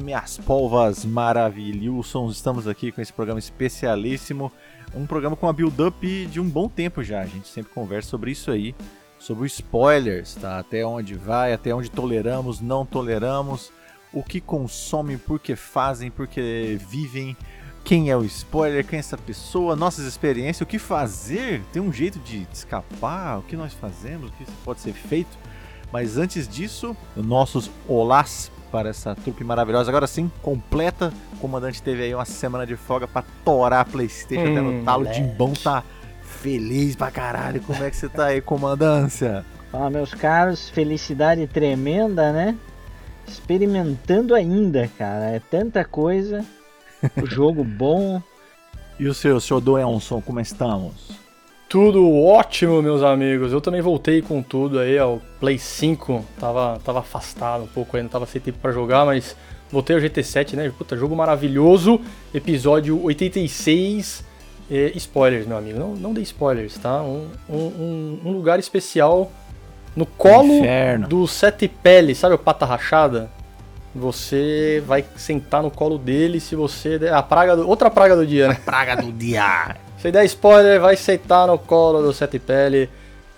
minhas polvas maravilhosos. Estamos aqui com esse programa especialíssimo. Um programa com uma build-up de um bom tempo já. A gente sempre conversa sobre isso aí. Sobre spoilers, tá? Até onde vai, até onde toleramos, não toleramos. O que consomem, por que fazem, por que vivem. Quem é o spoiler, quem é essa pessoa, nossas experiências, o que fazer. Tem um jeito de escapar, o que nós fazemos, o que pode ser feito. Mas antes disso, nossos olás para essa trupe maravilhosa. Agora sim, completa. O comandante teve aí uma semana de folga para torar a Playstation hum, até no talo. de bom tá feliz pra caralho. Como é que você tá aí, comandância? Fala, meus caros. Felicidade tremenda, né? Experimentando ainda, cara. É tanta coisa. O jogo bom. E o seu, senhor Doelson, como estamos? Tudo ótimo, meus amigos. Eu também voltei com tudo aí ao Play 5. Tava, tava afastado um pouco aí, não tava sem tempo pra jogar, mas voltei ao GT7, né? Puta, jogo maravilhoso. Episódio 86. E, spoilers, meu amigo. Não, não dê spoilers, tá? Um, um, um lugar especial no colo Inferno. do Sete Pele, sabe o pata rachada? Você vai sentar no colo dele se você. A praga do, outra praga do dia, né? A praga do dia. Se der spoiler, vai sentar no colo do Sete Pele.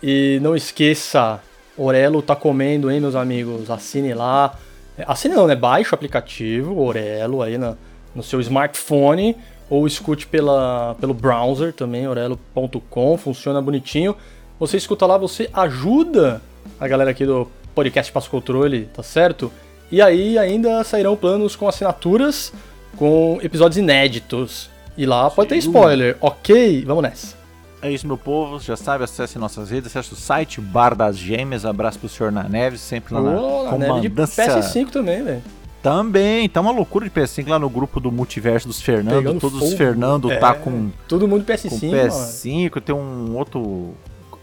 E não esqueça, Orelo tá comendo, hein, meus amigos? Assine lá. É, assine não, né? Baixe o aplicativo Orelo aí na, no seu smartphone. Ou escute pela, pelo browser também, orelo.com. Funciona bonitinho. Você escuta lá, você ajuda a galera aqui do podcast Passo Controle, tá certo? E aí ainda sairão planos com assinaturas, com episódios inéditos. E lá pode ter spoiler, ok? Vamos nessa. É isso, meu povo. Já sabe, acesse nossas redes, acesse o site Bar das Gêmeas. Abraço pro senhor Naneves, sempre lá oh, na comandância. PS5 também, velho. Também, tá uma loucura de PS5 lá no grupo do multiverso dos Fernando. Pegando todos fogo. os Fernando é, tá com. Todo mundo PS5. Com PS5, mano. tem um outro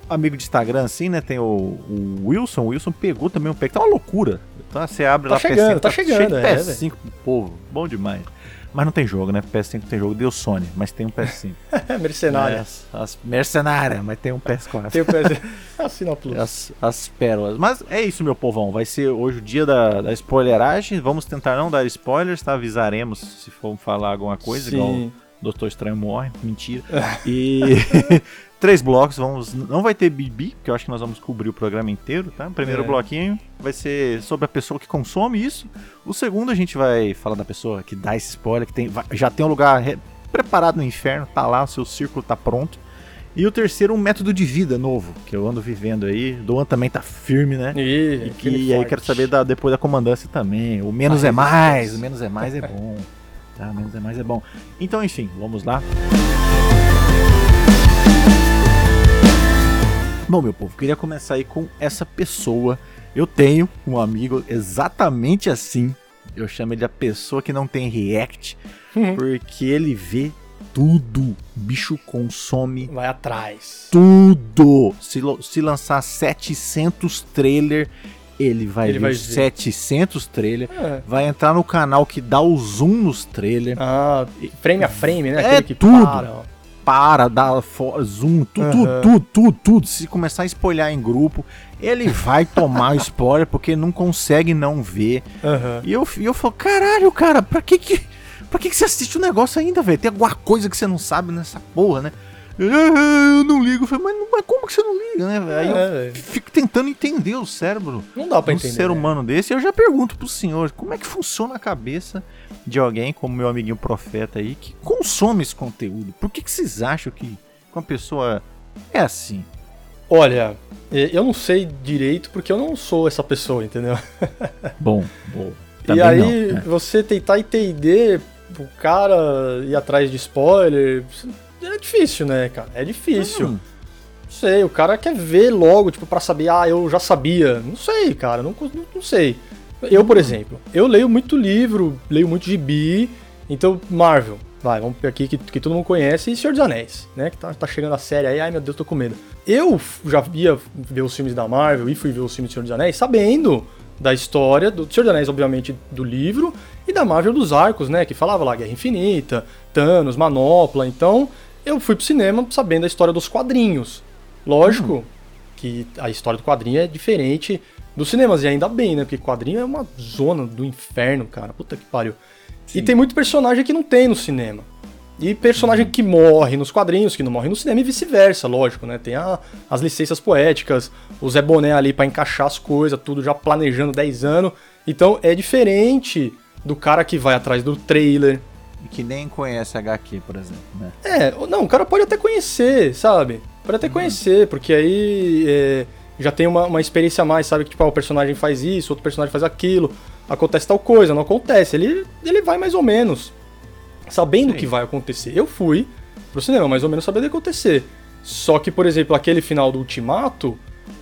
amigo de Instagram assim, né? Tem o, o Wilson. O Wilson pegou também um pack. Tá uma loucura. Então você abre tá lá chegando, PS5, tá, tá chegando, é, PS5 pro povo. Bom demais. Mas não tem jogo, né? PS5 tem jogo, deu Sony, mas tem um PS5. Mercenária. É, as, as mercenária, mas tem um PS4. tem um PS4. Assina Plus. As, as pérolas. Mas é isso, meu povão. Vai ser hoje o dia da, da spoileragem. Vamos tentar não dar spoilers, tá? Avisaremos se for falar alguma coisa, Sim. igual Doutor Estranho morre. Mentira. E três blocos, vamos. Não vai ter Bibi, porque eu acho que nós vamos cobrir o programa inteiro, tá? O primeiro é. bloquinho vai ser sobre a pessoa que consome isso. O segundo a gente vai falar da pessoa que dá esse spoiler, que tem, já tem um lugar preparado no inferno, tá lá, o seu círculo tá pronto. E o terceiro, um método de vida novo, que eu ando vivendo aí. Doan também tá firme, né? E, e que aí quero saber da, depois da comandância também. O menos é mais, o menos é mais é bom. Tá, menos é mais é bom. Então, enfim, vamos lá. Bom, meu povo, queria começar aí com essa pessoa. Eu tenho um amigo exatamente assim. Eu chamo ele a pessoa que não tem react, uhum. porque ele vê tudo. O bicho consome. Vai atrás. Tudo. Se, se lançar 700 trailer, ele vai ele ver vai 700 trailer. É. Vai entrar no canal que dá o zoom nos trailers. Ah, frame a frame, né? É tudo. Para para, dá zoom, tudo, uhum. tudo, tudo, tudo, tudo. Se começar a spoiler em grupo, ele vai tomar spoiler porque não consegue não ver. Uhum. E eu, e eu falo, caralho, cara, pra que que, pra que que você assiste o um negócio ainda, velho? Tem alguma coisa que você não sabe nessa porra, né? Eu não ligo. Eu falei, mas, mas como que você não liga, né? Aí é, eu fico tentando entender o cérebro. Não dá pra um entender. ser né? humano né? desse. Eu já pergunto pro senhor, como é que funciona a cabeça de alguém, como meu amiguinho profeta aí, que consome esse conteúdo? Por que, que vocês acham que uma pessoa é assim? Olha, eu não sei direito porque eu não sou essa pessoa, entendeu? Bom, bom. e aí, não, né? você tentar entender o cara ir atrás de spoiler é difícil, né, cara? É difícil. Hum. Não sei, o cara quer ver logo, tipo, para saber, ah, eu já sabia. Não sei, cara, não, não, não sei. Eu, por exemplo, eu leio muito livro, leio muito gibi, então, Marvel, vai, vamos aqui que, que todo mundo conhece, e Senhor dos Anéis, né? Que tá, tá chegando a série aí, ai meu Deus, tô com medo. Eu já ia ver os filmes da Marvel e fui ver os filmes do Senhor dos Anéis sabendo da história do Senhor dos Anéis, obviamente, do livro, e da Marvel dos arcos, né? Que falava lá Guerra Infinita, Thanos, Manopla. Então, eu fui pro cinema sabendo a história dos quadrinhos. Lógico, uhum. Que a história do quadrinho é diferente dos cinemas, e ainda bem, né? Porque quadrinho é uma zona do inferno, cara. Puta que pariu. Sim. E tem muito personagem que não tem no cinema. E personagem uhum. que morre nos quadrinhos, que não morre no cinema e vice-versa, lógico, né? Tem a, as licenças poéticas, o Zé Boné ali para encaixar as coisas, tudo já planejando 10 anos. Então é diferente do cara que vai atrás do trailer. Que nem conhece HQ, por exemplo, né? É, não, o cara pode até conhecer, sabe? Pode até conhecer, porque aí é, já tem uma, uma experiência a mais, sabe? Que tipo, ah, o personagem faz isso, outro personagem faz aquilo, acontece tal coisa, não acontece. Ele, ele vai mais ou menos sabendo o que vai acontecer. Eu fui pro cinema mais ou menos sabendo o que acontecer. Só que, por exemplo, aquele final do Ultimato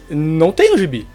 não tem no gibi.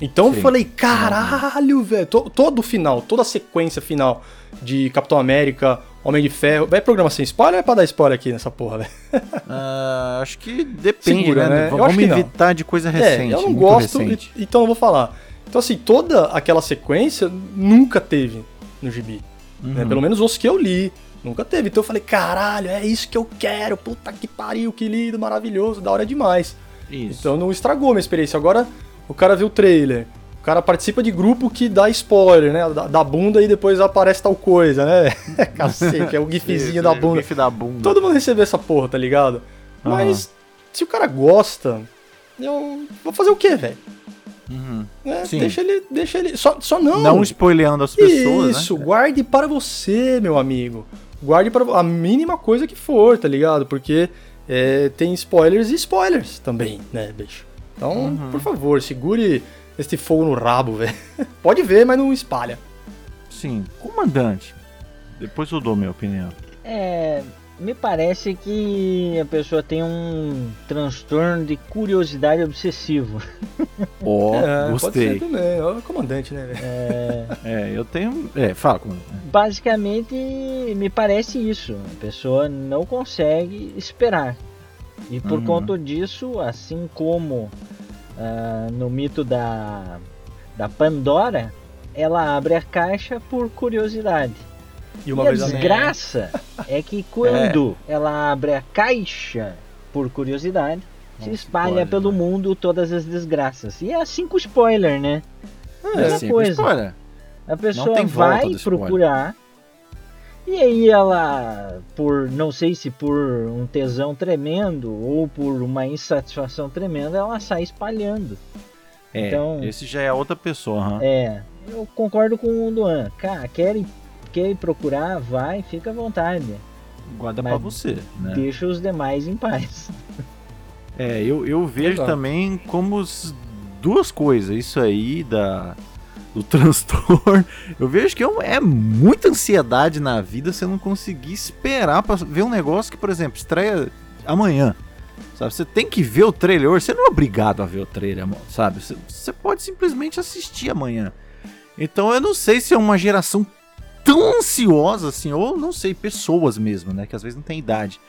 Então Sim. eu falei, caralho, velho. Todo o final, toda a sequência final de Capitão América, Homem de Ferro. Vai programa sem spoiler ou é pra dar spoiler aqui nessa porra, velho? Uh, acho que depende, Segura, né? né? Vamos evitar de coisa recente. É, eu não gosto, recente. então eu vou falar. Então, assim, toda aquela sequência nunca teve no gibi. Né? Uhum. Né? Pelo menos os que eu li. Nunca teve. Então eu falei, caralho, é isso que eu quero. Puta que pariu, que lindo, maravilhoso, da hora demais. Isso. Então não estragou a minha experiência. Agora o cara vê o trailer. O cara participa de grupo que dá spoiler, né? Da, da bunda e depois aparece tal coisa, né? Cacete, é o gifzinho da bunda. O gif da bunda. Todo mundo recebeu essa porra, tá ligado? Uhum. Mas se o cara gosta, eu vou fazer o quê, velho? Uhum. É, deixa ele. Deixa ele. Só, só não. Não spoileando as pessoas. Né? Isso, né? guarde para você, meu amigo guarde para a mínima coisa que for, tá ligado? Porque é, tem spoilers e spoilers também, né, bicho? Então, uhum. por favor, segure este fogo no rabo, velho. Pode ver, mas não espalha. Sim, comandante. Depois eu dou minha opinião. É, me parece que a pessoa tem um transtorno de curiosidade obsessivo. Ó, oh, é, gostei. Pode ser também, ó, comandante, né? É... é, eu tenho. É, fala, comandante. Basicamente, me parece isso. A pessoa não consegue esperar. E por uhum. conta disso, assim como uh, no mito da, da Pandora, ela abre a caixa por curiosidade. E, uma e a desgraça é que quando é. ela abre a caixa por curiosidade, se espalha spoiler, pelo né? mundo todas as desgraças. E é assim com spoiler, né? É, assim coisa. Spoiler. A pessoa vai procurar e aí ela, por não sei se por um tesão tremendo ou por uma insatisfação tremenda, ela sai espalhando. É, então, esse já é outra pessoa. Hein? É, eu concordo com o Luan. Cara, quer quer procurar, vai, fica à vontade. Guarda para você, né? Deixa os demais em paz. É, eu, eu vejo também como duas coisas. Isso aí da do transtorno. Eu vejo que é, é muita ansiedade na vida você não conseguir esperar para ver um negócio que, por exemplo, estreia amanhã. Sabe, você tem que ver o trailer hoje, você não é obrigado a ver o trailer, sabe? Você, pode simplesmente assistir amanhã. Então eu não sei se é uma geração tão ansiosa assim, ou não sei, pessoas mesmo, né? Que às vezes não tem idade.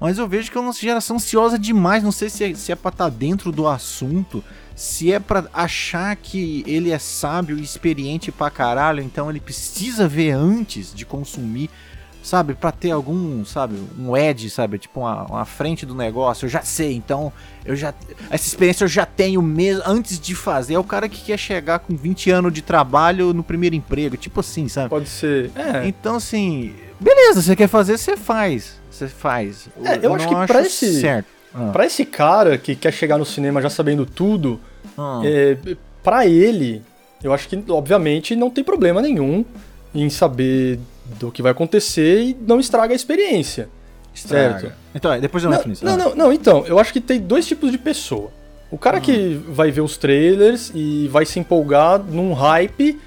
Mas eu vejo que é uma geração ansiosa demais. Não sei se é, se é pra estar tá dentro do assunto, se é para achar que ele é sábio e experiente pra caralho, então ele precisa ver antes de consumir sabe, para ter algum, sabe, um edge, sabe, tipo uma, uma, frente do negócio, eu já sei, então eu já essa experiência eu já tenho mesmo antes de fazer. É o cara que quer chegar com 20 anos de trabalho no primeiro emprego, tipo assim, sabe? Pode ser. É. Então assim, beleza, você quer fazer, você faz, você faz. É, eu, eu acho que acho para esse certo. Ah. Para esse cara que quer chegar no cinema já sabendo tudo, ah. é, para ele, eu acho que obviamente não tem problema nenhum em saber do que vai acontecer e não estraga a experiência. Estraga. Certo? Então, depois eu não, nisso. Não, não, não, então, eu acho que tem dois tipos de pessoa. O cara hum. que vai ver os trailers e vai se empolgar num hype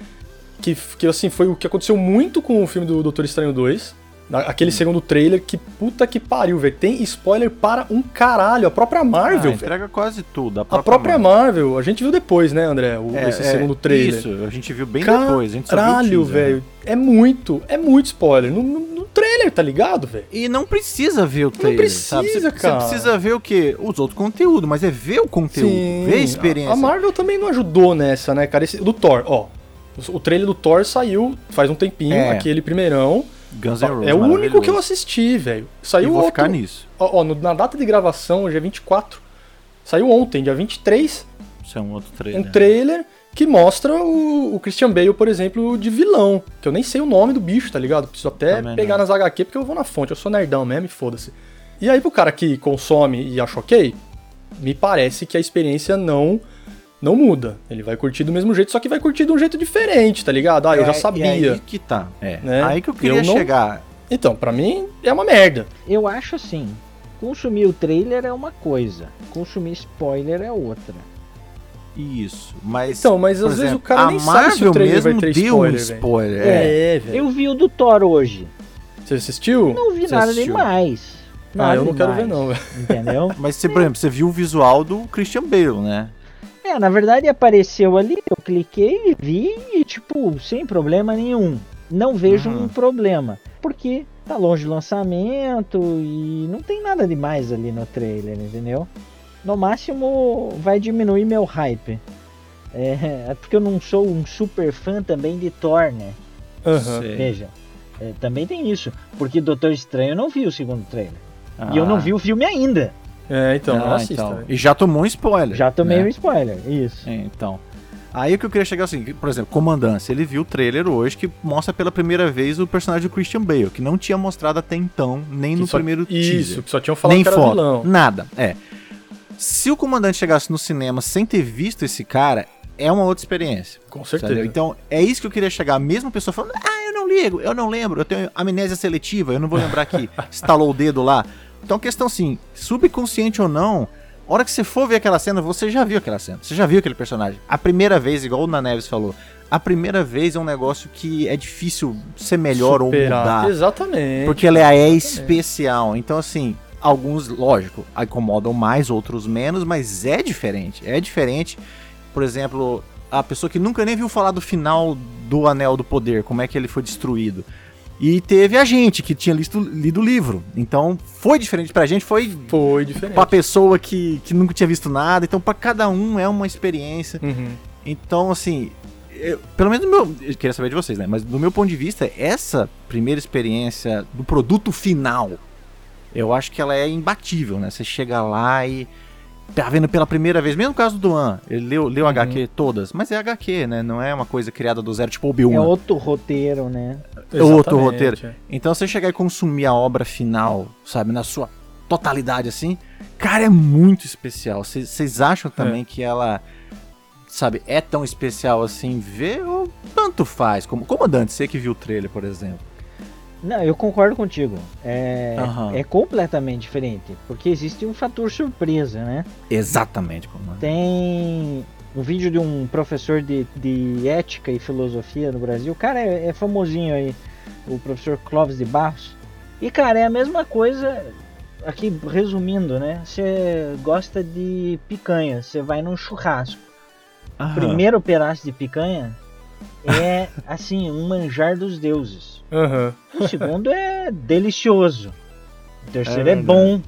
que, que assim, foi o que aconteceu muito com o filme do Doutor Estranho 2. Aquele segundo trailer, que puta que pariu, velho. Tem spoiler para um caralho. A própria Marvel, ah, entrega quase tudo. A própria, a própria Marvel. Marvel. A gente viu depois, né, André? O, é, esse é, segundo trailer. Isso, a gente viu bem Caralho, depois. A gente Caralho, velho. Né? É muito, é muito spoiler. No, no, no trailer, tá ligado, velho? E não precisa ver o trailer. Não precisa, sabe? Você, cara. Você precisa ver o quê? Os outros conteúdos, mas é ver o conteúdo, Sim, ver a experiência. A Marvel também não ajudou nessa, né, cara? Esse, do Thor, ó. O trailer do Thor saiu faz um tempinho, é. aquele primeirão. Guns N' Roses. É o único que eu assisti, velho. Saiu e vou outro. ficar nisso. Ó, ó, na data de gravação, hoje é 24. Saiu ontem, dia 23. Isso é um outro trailer. Um trailer que mostra o, o, Christian Bale, por exemplo, de vilão. Que eu nem sei o nome do bicho, tá ligado? Preciso até Também pegar não. nas HQ porque eu vou na fonte. Eu sou nerdão mesmo, foda-se. E aí, pro cara que consome e acha ok, me parece que a experiência não não muda. Ele vai curtir do mesmo jeito, só que vai curtir de um jeito diferente, tá ligado? Ah, eu já é, sabia. É aí que tá. É. Né? Aí que eu queria eu não... chegar. Então, para mim é uma merda. Eu acho assim, consumir o trailer é uma coisa, consumir spoiler é outra. Isso, mas. Então, mas às vezes o cara nem Marvel sabe se o trailer mesmo vai ter deu spoiler. Um spoiler é, é velho. Eu vi o do Thor hoje. Você assistiu? Não vi você nada assistiu? demais. Nada ah, eu não demais, quero ver, não, velho. Entendeu? mas você, por exemplo, você viu o visual do Christian Bale, né? É, na verdade apareceu ali, eu cliquei, vi e, tipo, sem problema nenhum. Não vejo uhum. um problema. Porque tá longe do lançamento e não tem nada demais ali no trailer, entendeu? No máximo vai diminuir meu hype. É, é porque eu não sou um super fã também de Thor, né? Uhum. Veja, é, também tem isso. Porque Doutor Estranho eu não vi o segundo trailer. Ah. E eu não ah. vi o filme ainda. É, então, ah, então. E já tomou um spoiler. Já tomei né? um spoiler, isso. É, então. Aí o que eu queria chegar assim, por exemplo, Comandância, ele viu o trailer hoje que mostra pela primeira vez o personagem do Christian Bale, que não tinha mostrado até então, nem que no só, primeiro isso, teaser. que só tinham falado nem que era foto, vilão. Nada, é. Se o comandante chegasse no cinema sem ter visto esse cara, é uma outra experiência. Com certeza. Sabe? Então, é isso que eu queria chegar. Mesmo a pessoa falando, ah, eu não ligo, eu não lembro, eu tenho amnésia seletiva, eu não vou lembrar que estalou o dedo lá. Então, questão assim, subconsciente ou não, a hora que você for ver aquela cena, você já viu aquela cena. Você já viu aquele personagem. A primeira vez, igual o Naneves falou, a primeira vez é um negócio que é difícil ser melhor Superar. ou mudar. Exatamente. Porque ela é especial. Então, assim, alguns, lógico, incomodam mais, outros menos, mas é diferente. É diferente. Por exemplo, a pessoa que nunca nem viu falar do final do Anel do Poder, como é que ele foi destruído. E teve a gente que tinha listo, lido o livro. Então foi diferente pra gente, foi. Foi diferente. Pra pessoa que, que nunca tinha visto nada. Então, para cada um é uma experiência. Uhum. Então, assim. Eu, pelo menos meu. Eu queria saber de vocês, né? Mas do meu ponto de vista, essa primeira experiência do produto final, eu acho que ela é imbatível, né? Você chega lá e tá vendo pela primeira vez, mesmo no caso do Duan, ele leu, leu uhum. HQ todas, mas é HQ, né? Não é uma coisa criada do zero, tipo Obi-Wan. É outro roteiro, né? É outro roteiro. Então você chegar e consumir a obra final, sabe, na sua totalidade assim, cara, é muito especial. Vocês acham também é. que ela, sabe, é tão especial assim ver ou tanto faz? Como comandante, você que viu o trailer, por exemplo. Não, eu concordo contigo. É, uhum. é completamente diferente. Porque existe um fator surpresa, né? Exatamente, comandante. Tem um vídeo de um professor de, de ética e filosofia no Brasil. O cara é, é famosinho aí, o professor Clóvis de Barros. E, cara, é a mesma coisa. Aqui, resumindo, né? Você gosta de picanha, você vai num churrasco. Primeiro pedaço de picanha é, assim, um manjar dos deuses. Uhum. O segundo é delicioso. O terceiro é, é bom.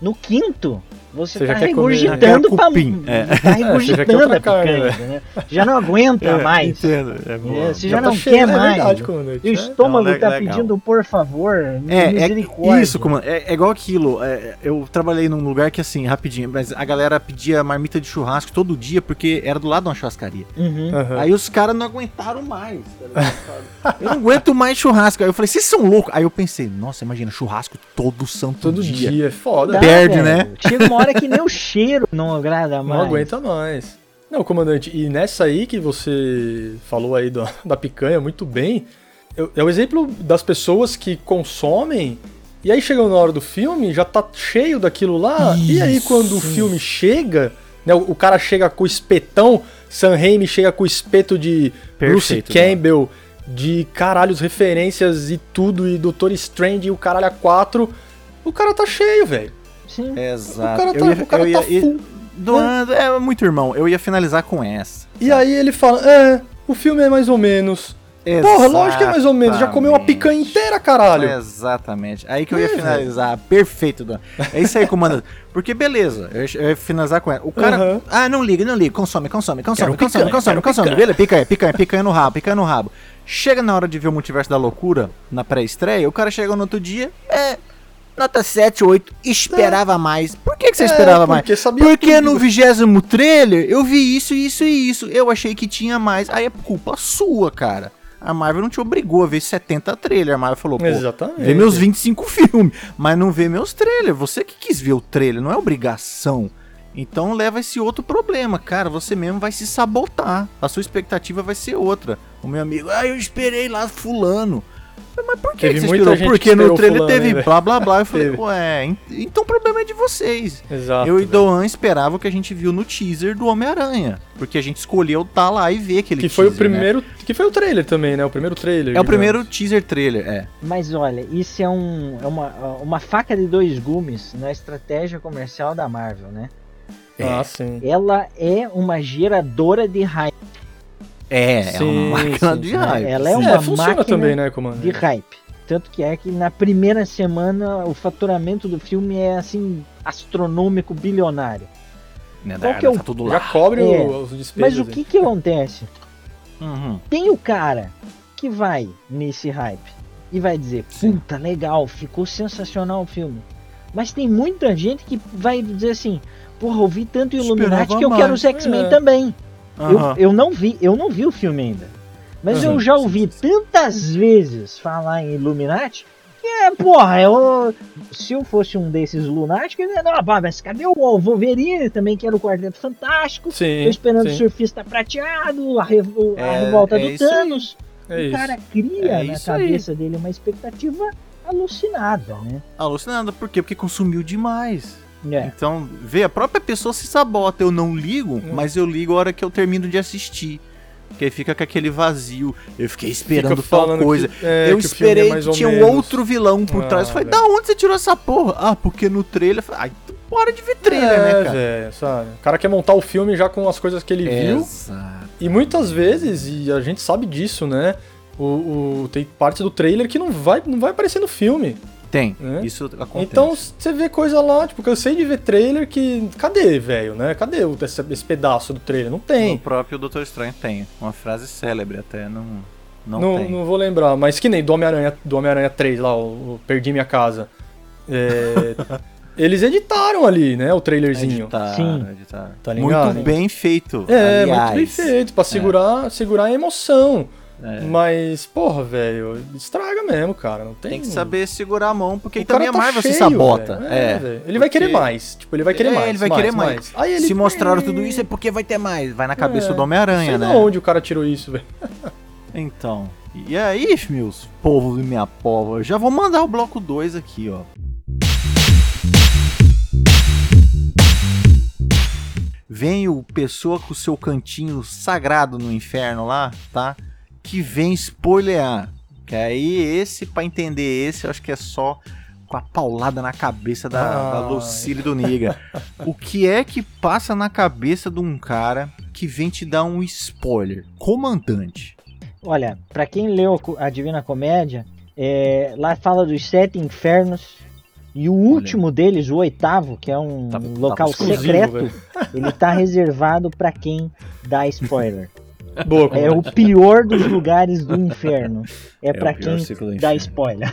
No quinto, você, você tá regurgitando pra mim. É. Tá regurgitando é, a picanha, né? Já não aguenta é, mais. Entendo, é bom. É, você já, já tá não cheio, quer mais. Verdade, e o estômago não, tá legal. pedindo, por favor, é, misericórdia. É, isso, comando. É, é igual aquilo. eu trabalhei num lugar que, assim, rapidinho, mas a galera pedia marmita de churrasco todo dia porque era do lado de uma churrascaria. Uhum. Uhum. Aí os caras não aguentaram mais. Tá eu não aguento mais churrasco. Aí eu falei, vocês são loucos. Aí eu pensei, nossa, imagina, churrasco todo santo todo dia. Todo dia, é foda. Perde, né? Chega uma hora que nem o cheiro não agrada mais. Não aguenta mais. Não, comandante, e nessa aí que você falou aí do, da picanha muito bem, é o exemplo das pessoas que consomem e aí chega na hora do filme, já tá cheio daquilo lá, Isso. e aí quando o filme chega, né, o, o, cara chega com o espetão, Sam Raimi chega com o espeto de Perfeito, Bruce Campbell, mano. de caralhos referências e tudo, e Doutor Strange e o caralho a quatro, o cara tá cheio, velho. Sim. Exato. O cara tá, eu ia, o cara eu ia, tá full. Doando, é. é muito irmão. Eu ia finalizar com essa. E aí ele fala: É, o filme é mais ou menos. Exatamente. Porra, lógico que é mais ou menos. Já comeu uma picanha inteira, caralho. Exatamente. Aí que eu ia é, finalizar. Perfeito, Dan. É isso aí, comandante. Porque beleza, eu ia finalizar com ela. O cara. Uhum. Ah, não liga, não liga. Consome, consome, consome, consome, picanha, consome, consome. Beleza, picanha, picanha, picanha no rabo, picanha no rabo. Chega na hora de ver o multiverso da loucura na pré-estreia, o cara chega no outro dia, é nota 7, 8, esperava é. mais. Por que, que você é, esperava mais? Sabia porque tudo. no vigésimo trailer eu vi isso, isso e isso. Eu achei que tinha mais. Aí é culpa sua, cara. A Marvel não te obrigou a ver 70 trailers. A Marvel falou, pô, Exatamente. vê meus 25 filmes, mas não vê meus trailers. Você que quis ver o trailer, não é obrigação. Então leva esse outro problema, cara. Você mesmo vai se sabotar. A sua expectativa vai ser outra. O meu amigo, ah, eu esperei lá fulano. Mas por que, teve você muita esperou? Porque no trailer fulano, teve né, blá blá blá. Eu falei, ué, então o problema é de vocês. Exato, eu e Doan esperava o que a gente viu no teaser do Homem-Aranha. Porque a gente escolheu estar tá lá e ver aquele que teaser. foi o primeiro. Né? Que foi o trailer também, né? O primeiro trailer. É digamos. o primeiro teaser trailer, é. Mas olha, isso é, um, é uma, uma faca de dois gumes na estratégia comercial da Marvel, né? É. Ah, sim. Ela é uma geradora de hype. É, sim, é uma máquina sim, de hype. Ela é uma é, máquina também, né, Comando? de hype. Tanto que é que na primeira semana o faturamento do filme é assim astronômico, bilionário. Né, Qual que é o... tá tudo lá. Já cobre é, os despesas. Mas o que que acontece? Uhum. Tem o cara que vai nesse hype e vai dizer, puta, legal, ficou sensacional o filme. Mas tem muita gente que vai dizer assim, porra, eu vi tanto Illuminati que eu mais. quero os X-Men é. também. Uhum. Eu, eu não vi, eu não vi o filme ainda. Mas uhum. eu já ouvi tantas vezes falar em Illuminati que é, porra, eu, se eu fosse um desses lunáticos, eu não, mas cadê o Wolverine também, que era o Quarteto Fantástico? Sim, Tô esperando sim. o Surfista Prateado, a, revo, a é, revolta é do Thanos. É o cara cria é na cabeça aí. dele uma expectativa alucinada, né? Alucinada, por quê? Porque consumiu demais. É. Então, vê, a própria pessoa se sabota. Eu não ligo, hum. mas eu ligo a hora que eu termino de assistir. Porque aí fica com aquele vazio. Eu fiquei esperando tal coisa. Que, é, eu que esperei é que tinha um outro vilão por ah, trás. Eu falei, da onde você tirou essa porra? Ah, porque no trailer. Ai, bora de ver trailer, é, né, cara? Véio, sabe? O cara quer montar o filme já com as coisas que ele viu. Exato. E muitas vezes, e a gente sabe disso, né? O, o, tem parte do trailer que não vai, não vai aparecer no filme. Tem, né? isso acontece. Então você vê coisa lá, tipo, cansei de ver trailer que. Cadê, velho, né? Cadê esse, esse, pedaço do trailer? Não tem. O próprio Doutor Estranho tem. Uma frase célebre até, não. Não, não, tem. não vou lembrar, mas que nem do Homem-Aranha do Homem-Aranha 3 lá, o, o Perdi Minha Casa. É, eles editaram ali, né? O trailerzinho. Editaram, Sim. Editaram. Tá ligado? Muito bem feito. É, aliás. muito bem feito, pra segurar, é. segurar a emoção. É. Mas, porra, velho, estraga mesmo, cara. Não tem... tem que saber segurar a mão, porque o também tá a Marvel cheio, se sabota. É, é ele porque... vai querer mais. Tipo, ele vai querer é, mais. Ele vai mais, querer mais. mais. Aí ele... Se mostraram tudo isso é porque vai ter mais. Vai na cabeça é. do Homem-Aranha, né? onde o cara tirou isso, velho. então. E aí, meus povos e minha pova, já vou mandar o bloco 2 aqui, ó. Vem o pessoa com o seu cantinho sagrado no inferno lá, tá? Que vem spoilear. Que aí esse, para entender esse, eu acho que é só com a paulada na cabeça da, ah. da Lucille do Niga. o que é que passa na cabeça de um cara que vem te dar um spoiler? Comandante. Olha, para quem leu a Divina Comédia, é, lá fala dos sete infernos. E o último deles, o oitavo, que é um tá, local tá secreto, ele tá reservado para quem dá spoiler. Boa, é o pior dos lugares do inferno. É, é para quem dá spoiler.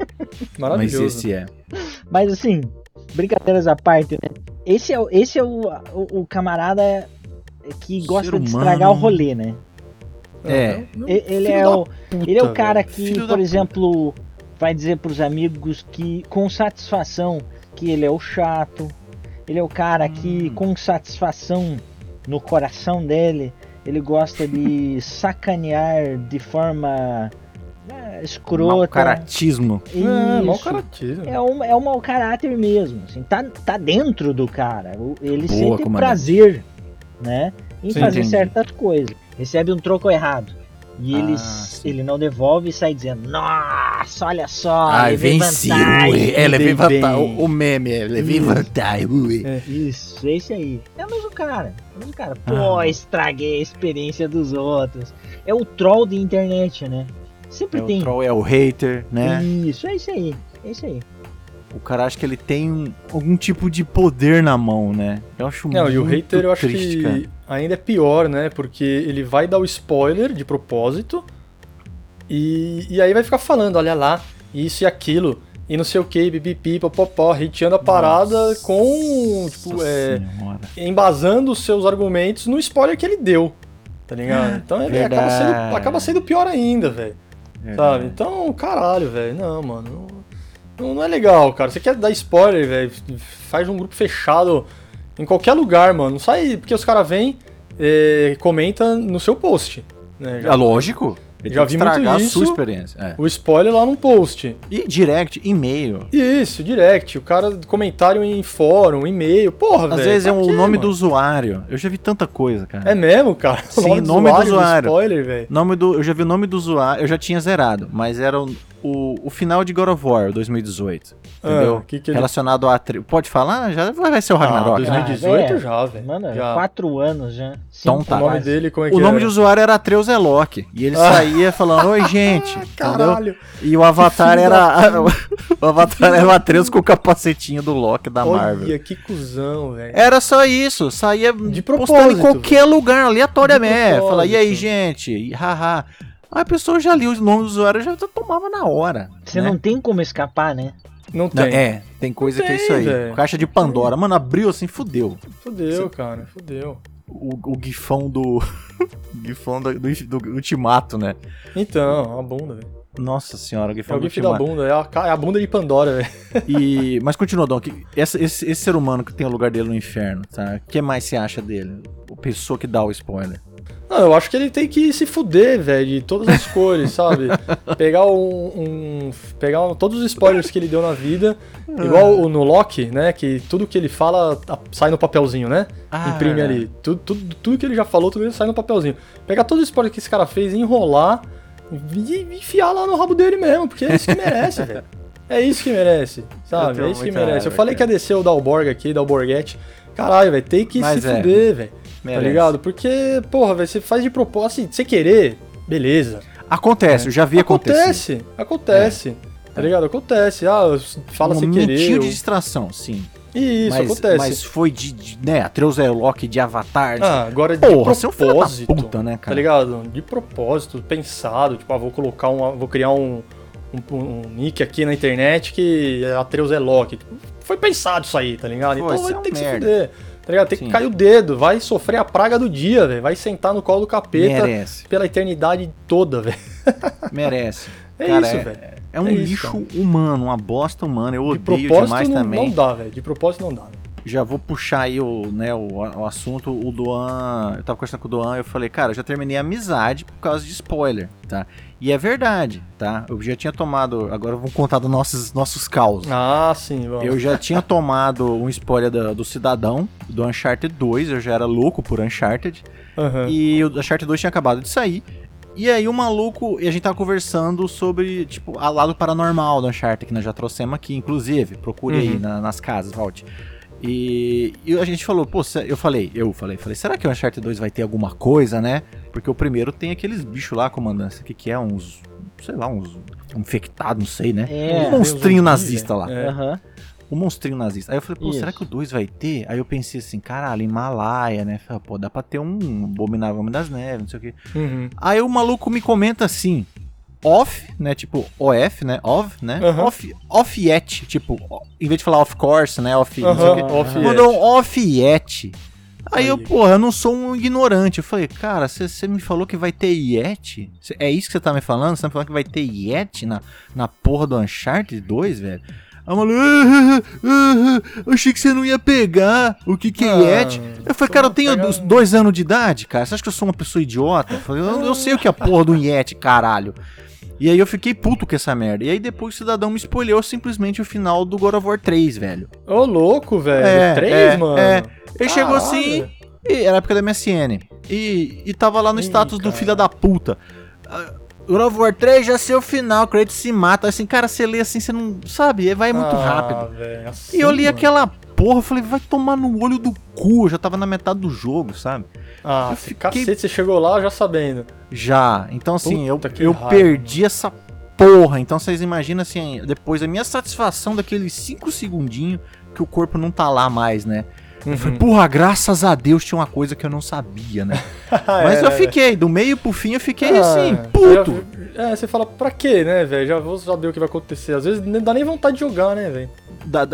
Maravilhoso. Mas esse é. Mas assim, brincadeiras à parte, né? Esse é, esse é o, o, o camarada que gosta de estragar o rolê, né? É. Ele é, o, puta, ele é o cara que, por exemplo, puta. vai dizer pros amigos que com satisfação que ele é o chato. Ele é o cara hum. que com satisfação no coração dele ele gosta de sacanear de forma né, escrota. Mau caratismo. Isso. É, mau caratismo. É um, é um mau caráter mesmo. Assim, tá, tá dentro do cara. Ele Boa, sente comandante. prazer né, em Sim, fazer entendi. certas coisas. Recebe um troco errado. E ah, ele, ele não devolve e sai dizendo: Nossa, olha só, Ai, venci, vantagem. É, levei vantagem. O, o meme é: levei vantagem. Ui. É, isso, esse aí. É o mesmo cara. É o mesmo cara. Pô, ah. estraguei a experiência dos outros. É o troll de internet, né? Sempre é tem. O troll é o hater, né? Isso, é isso aí. É isso aí. O cara acha que ele tem um, algum tipo de poder na mão, né? Eu acho não, muito e o hater eu acho que cara. ainda é pior, né? Porque ele vai dar o spoiler de propósito e, e aí vai ficar falando, olha lá, isso e aquilo. E não sei o que, pipipi, popopó, hateando a parada Nossa com, tipo, é, embasando os seus argumentos no spoiler que ele deu, tá ligado? Então ele acaba sendo, acaba sendo pior ainda, velho, sabe? Então, caralho, velho, não, mano, não, não- é legal, cara. Você quer dar spoiler, velho, faz um grupo fechado em qualquer lugar, mano, não sai, porque os caras vêm, é, comenta no seu post, né? É lógico. Ele Já vi muito isso. sua experiência. É. O spoiler lá num post. E direct, e-mail. Isso, direct. O cara comentário em fórum, e-mail. Porra, velho. Às vezes é o quê, nome mano? do usuário. Eu já vi tanta coisa, cara. É mesmo, cara? O Sim, nome do usuário. spoiler, velho. Nome do, eu já vi o nome do usuário, eu já tinha zerado, mas era o, o, o final de God of War 2018. Entendeu? Ah, que que ele- Relacionado a. tri- Pode falar? Já vai ser o Ah, Ragnarok. né? 2018 é. já, velho. Mano, Já. quatro anos já. Então Cinco tá. O nome dele, como é que O nome era? de usuário era Atreus Elock. E ele Ah. saía falando, oi, gente. entendeu? Caralho. E o avatar era. o avatar era o Atreus com o capacetinho do Loki da Marvel. Olha, que cuzão, velho. Era só isso, saía De postando propósito, em qualquer lugar, aleatoriamente. Fala, e aí, gente? E haha. A pessoa já lia o nome do usuário, já tomava na hora. Você né? não tem como escapar, né? Não Não, tem. É, tem coisa que é Tem, isso aí. velho. Caixa de Pandora. Mano, abriu assim, fudeu. Fudeu, cara. Fudeu. O, o gifão do. o gifão do, do, do Ultimato, né? Então, a bunda, velho. Nossa senhora, o É gifão o do gif da bunda. É a, é a bunda de Pandora, velho. E, mas continua, Dom. que essa- esse, esse ser humano que tem o lugar dele no inferno, tá? O que mais você acha dele? O pessoa que dá o spoiler. Não, eu acho que ele tem que se fuder, velho, de todas as cores, sabe? Pegar um, um- pegar um- todos os spoilers que ele deu na vida, igual o no Loki, né? Que tudo que ele fala sai no papelzinho, né? Ah, Imprime verdade. ali. Tudo, tudo, tudo que ele já falou, tudo sai no papelzinho. Pegar todos os spoilers que esse cara fez, enrolar e e enfiar lá no rabo dele mesmo, porque é isso que merece, velho. É isso que merece, Eu sabe? É isso que merece. Eu raiva, falei que cara. ia descer o Dalborg aqui, Dalborguete. Caralho, velho, tem que Mas se é. fuder, velho. Tá Merece. ligado? Porque, porra, velho, você faz de propósito, assim, sem querer, beleza. Acontece, eu já vi acontecer. Acontece, acontece. Tá ligado? Acontece. Ah, fala um sem querer. momentinho ou- de distração, sim. Isso, mas, acontece. mas foi de, de né, Atreus Elock de Avatar. de- Ah, agora de Porra, é um filho da propósito. puta, né, Tá cara? ligado? De propósito, pensado. Tipo, ah, vou colocar um. Vou criar um, um, um nick aqui na internet que é Atreus Elock. Tipo, foi pensado isso aí, tá ligado? Pô, então vai é um ter que merda. se fuder. Tá ligado? Tem Sim. que cair o dedo, vai sofrer a praga do dia, velho. Vai sentar no colo do capeta Merece, pela eternidade toda, velho. merece. É Cara, isso, é- velho. É um É isso, lixo humano, uma bosta humana. Eu De odeio propósito demais não, também. não dá, velho. De propósito não dá. Já vou puxar aí o, né, o, o assunto. O Doan. Eu tava conversando com o Doan e eu falei, cara, eu já terminei a amizade por causa de spoiler, tá? E é verdade, tá? Eu já tinha tomado. Agora vamos contar dos nossos, nossos causos. Ah, sim, vamos. Eu já tinha tomado um spoiler da- do Cidadão, do Uncharted 2, eu já era louco por Uncharted. Aham. E o Uncharted 2 tinha acabado de sair. E aí o maluco, e a gente tava conversando sobre, tipo, a lado paranormal do Uncharted, que nós já trouxemos aqui, inclusive. Procure aí Uhum. na- nas casas, volte. E, e a gente falou, pô, eu falei, eu falei, falei, será que o Uncharted 2 vai ter alguma coisa, né? Porque o primeiro tem aqueles bichos lá, comandância, que que é uns, sei lá, uns um infectado, não sei, né? É. um monstrinho nazista lá. É. Aham. Um monstrinho nazista. Aí eu falei, pô, Isso. será que o 2 vai ter? Aí eu pensei assim, caralho, Himalaia, né? Falei, pô, dá pra ter um Abominável Homem das Neves, não sei o quê. Uhum. Aí o maluco me comenta assim, off, né? Tipo, OF, né? Of, né? Aham. Off, off yet. Tipo, em vez de falar of course, né? Off, não sei o quê. off Mandou um off yet. Aí, eu, Aí. porra, eu não sou um ignorante. Eu falei, cara, você me falou que vai ter Yeti? Cê- É isso que você tá me falando? Você tá me falando que vai ter Yeti na, na porra do Uncharted 2, velho? Aí o "Ah, ah, ah, eu achei que você não ia pegar. O que que é Ah, Yeti? Eu falei, cara, eu tenho pega- dos- dois anos de idade, cara. Você acha que eu sou uma pessoa idiota? Eu, falei, eu, eu sei o que é a porra do Yeti, caralho. E aí eu fiquei puto com essa merda. E aí depois o cidadão me spoilhou simplesmente o final do God of War 3, velho. Ô, louco, velho. É, Três, é, mano. é. Ele chegou assim, e era a época da MSN. E, e tava lá no Ih, status do cara. filho da puta. Ah, God of War 3 já é o final, o Kratos se mata. Assim, cara, você lê assim, você não. Sabe? Vai muito Ah, rápido. velho, assim, E eu li mano. aquela porra, eu falei, vai tomar no olho do cu. Eu já tava na metade do jogo, sabe? Ah, eu se fiquei- cacete, você chegou lá já sabendo. Já. Então, assim, eu, Puta eu raiva. perdi essa porra. Então, vocês imaginam, assim, depois a minha satisfação daqueles 5 segundinhos que o corpo não tá lá mais, né? Eu falei, porra, graças a Deus tinha uma coisa que eu não sabia, né? Mas É, eu né, fiquei, do meio pro fim eu fiquei Ah, assim, você puto. é, você fala, pra quê, né, velho? Já vou saber o que vai acontecer. Às vezes não dá nem vontade de jogar, né, velho?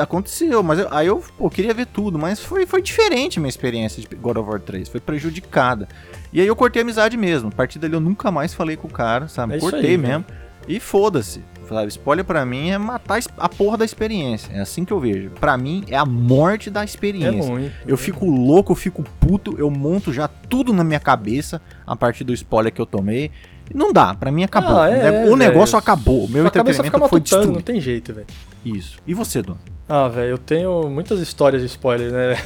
Aconteceu, mas eu- aí eu pô, queria ver tudo, mas foi, foi diferente a minha experiência de God of War 3, foi prejudicada. E aí eu cortei a amizade mesmo. A partir dali eu nunca mais falei com o cara, sabe? É cortei aí, mesmo. E foda-se. Sabe, spoiler pra mim é matar a porra da experiência. É assim que eu vejo. Pra mim é a morte da É experiência. muito. Eu fico louco, eu fico puto, eu monto já tudo na minha cabeça a partir do spoiler que eu tomei. Não dá, pra mim acabou. Ah, é, o velho. negócio acabou. O meu entretenimento foi matutando, não destruído. tem jeito, velho. Isso. E você, Dona? Ah, velho, eu tenho muitas histórias de spoiler, né?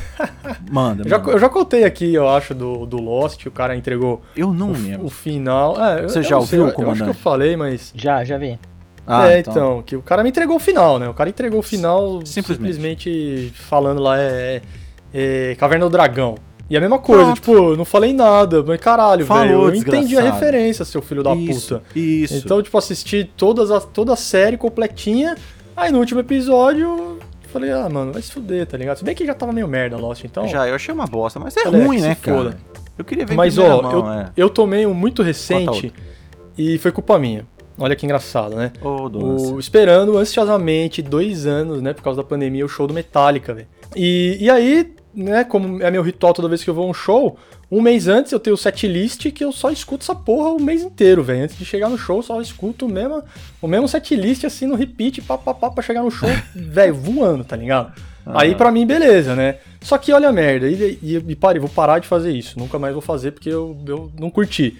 Manda, Eu já, manda. eu já contei aqui, eu acho, do, do Lost, o cara entregou Eu não o, lembro. o final. É, eu- Você eu já não sei, ouviu, eu- Eu acho que comandante? eu falei, mas. Já, já vi. Ah, é, então. que o cara me entregou o final, né? O cara entregou o final Simplesmente. simplesmente, falando lá, é, é, é Caverna do Dragão. E a mesma coisa, Pronto. tipo, não falei nada, mas caralho, velho, eu entendi a desgraçado. referência, seu filho da isso, puta. Isso. Então, tipo, assisti todas a, toda a série completinha, aí no último episódio, falei, ah, mano, vai se fuder, tá ligado? Se bem que já tava meio merda Lost, então... Já, eu achei uma bosta, mas é Falei, ruim, se né, cara? foda. Eu queria ver Mas, ó, mão, eu, é. eu tomei um muito recente e foi culpa minha. Olha que engraçado, né? Dona, O- esperando ansiosamente dois anos, né, por causa da pandemia, o show do Metallica, velho. E, e aí, né, como é meu ritual toda vez que eu vou a um show, um mês antes eu tenho o setlist que eu só escuto essa porra o mês inteiro, velho. Antes de chegar no show, eu só escuto o mesmo, o mesmo setlist, assim, no repeat, pá, pá, pá, pra chegar no show, velho, voando, tá ligado? Aí pra mim, beleza, né? Só que olha a merda, e, e, e pare, vou parar de fazer isso, nunca mais vou fazer porque eu, eu não curti.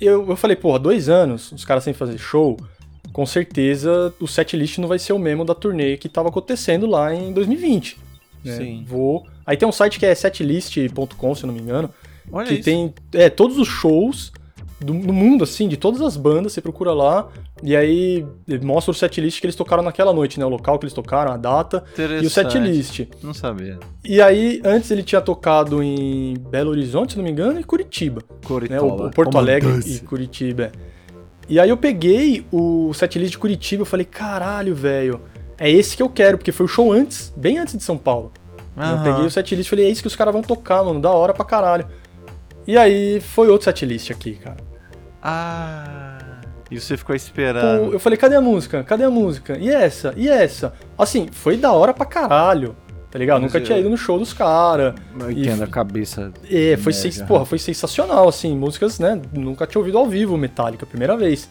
Eu, eu falei, porra, dois anos, os caras sem fazer show, com certeza o setlist não vai ser o mesmo da turnê que tava acontecendo lá em 2020. né? Sim. Vou. Aí tem um site que é setlist.com, se eu não me engano, Olha que isso. tem é, todos os shows do, do mundo, assim, de todas as bandas, você procura lá, e aí mostra o setlist que eles tocaram naquela noite, né? O local que eles tocaram, a data e o setlist. Não sabia. E aí, antes ele tinha tocado em Belo Horizonte, se não me engano, e Curitiba né, Coritola. o, o Porto Alegre e Curitiba. é. E aí eu peguei o setlist de Curitiba e falei, caralho, velho, é esse que eu quero, porque foi o show antes, bem antes de São Paulo. Eu Aham. peguei o setlist e falei, é isso que os caras vão tocar, mano, da hora pra caralho. E aí foi outro setlist aqui, cara. Ah. E você ficou esperando. eu falei, cadê a música? Cadê a música? E essa? E essa? Assim, foi da hora pra caralho, tá ligado? Mas Nunca eu- tinha ido no show dos caras. Eu e- entendo a cabeça. É, foi, sens- porra, foi sensacional, assim, músicas, né? Nunca tinha ouvido ao vivo Metallica, primeira vez.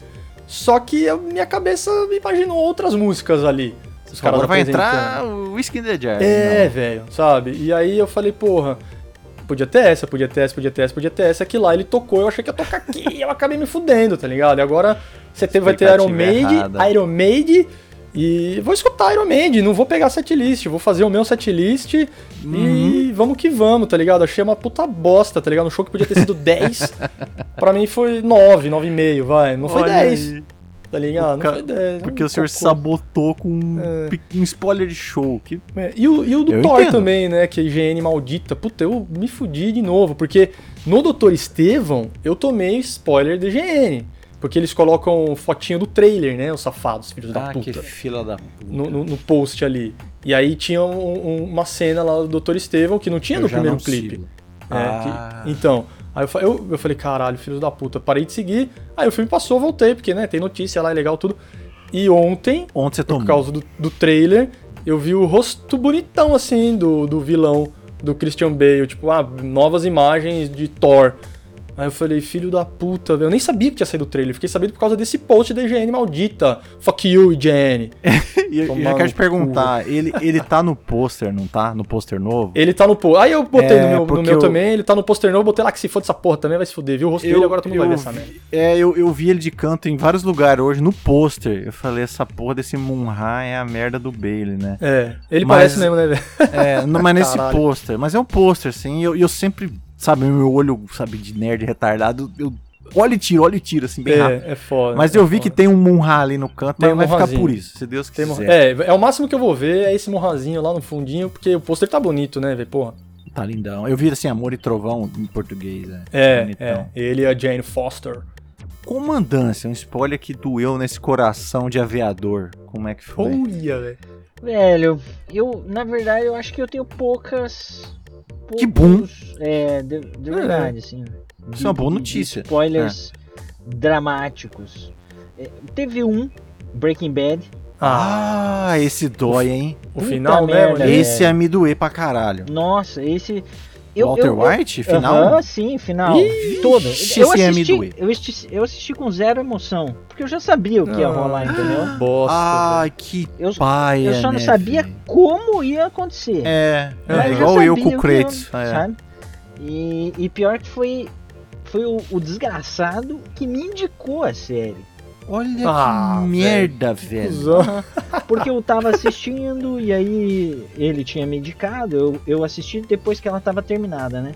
Só que a minha cabeça imaginou outras músicas ali. Os caras Agora vai entrar o Whiskey in the Jar. É, velho, sabe? E aí eu falei, porra, podia ter essa, podia ter essa, podia ter essa, podia ter essa, que lá ele tocou, eu achei que ia tocar aqui, e eu acabei me fudendo, tá ligado? E agora você teve, vai ter Iron errada. Iron Maiden, e vou escutar Iron Maiden, não vou pegar setlist, vou fazer o meu setlist Uhum. e vamos que vamos, tá ligado? Achei uma puta bosta, tá ligado? Um show que podia ter sido 10, pra mim foi 9, 9,5, vai, não foi Olha 10, aí. Tá ligado? Ca- Não foi 10. Porque um o senhor cocô. sabotou com um, É. um spoiler de show. Que... É, E o, e o do Eu Thor entendo. também, né? Que é IGN maldita. Puta, eu me fudi de novo. Porque no Doutor Estevão, eu tomei spoiler da IGN. Porque eles colocam fotinho do trailer, né? Os safados, filhos da Ah, puta. que fila da puta. No, no- no post ali. E aí tinha um- um- uma cena lá do Doutor Estevão que não tinha Eu no já primeiro não clipe. sigo. É, Ah. que- então, aí eu, eu, eu falei, caralho, filhos da puta, parei de seguir. Aí o filme passou, voltei, porque, né, tem notícia lá, é legal tudo. E ontem, Onde você por tomou? causa do, do trailer, eu vi o rosto bonitão, assim, do, do vilão do Christian Bale. Tipo, ah, novas imagens de Thor. Aí eu falei, filho da puta, velho. Eu nem sabia que tinha saído o trailer. Fiquei sabendo por causa desse post da IGN maldita. Fuck you, IGN. E eu, eu quero te perguntar, ele, ele tá no pôster, não tá? No pôster novo? Ele tá no post. Aí eu botei É, no meu, no meu eu- também, ele tá no poster novo, eu botei lá que se for dessa porra também vai se fuder, viu? O rosto dele agora todo mundo vai ver essa merda. É, eu, eu vi ele de canto em vários lugares hoje, no pôster. Eu falei, essa porra desse Munha é a merda do Bailey, né? É, ele Mas- parece mesmo, né, velho? É, não, mas nesse pôster. Mas é um pôster, assim, e eu, e eu sempre, sabe, meu olho, sabe, de nerd retardado, eu olho e tiro, olho e tiro, assim, bem rápido. É, é foda. Mas é eu vi que foda. tem um Munha ali no canto, Tem mas um vai ficar por isso, se Deus Tem quiser. mo- É, é o máximo que eu vou ver é esse morrazinho lá no fundinho, porque o pôster tá bonito, né, velho? Porra. Tá lindão. Eu vi, assim, Amor e Trovão em português, né? É, Bonitão. é. Ele e a Jane Foster. Comandância, um spoiler que doeu nesse coração de aviador. Como é que foi? Olha, velho. Velho, eu, na verdade, eu acho que eu tenho poucas Que bom. É, de, de verdade, assim. Isso é uma boa notícia. spoilers dramáticos. É, teve um, Breaking Bad. Ah, esse dói, hein? o puta final, né? merda, é. Esse ia me doer pra caralho. Nossa, esse. Eu, Walter eu, eu- White, final? Aham, sim, final. Ih, todo. Eu assisti, doer. eu, assisti, eu assisti com zero emoção. Porque eu já sabia o que ia Ah. rolar, entendeu? Bosta. Ai, que Eu, paia, eu só não né, sabia velho? como ia acontecer. É, É, é igual eu com o Kratos. eu- É. Sabe? E, e pior que foi, foi o, o desgraçado que me indicou a série. Olha Ah, que merda, velho. Porque eu tava assistindo e aí ele tinha me indicado, eu, eu assisti depois que ela tava terminada, né?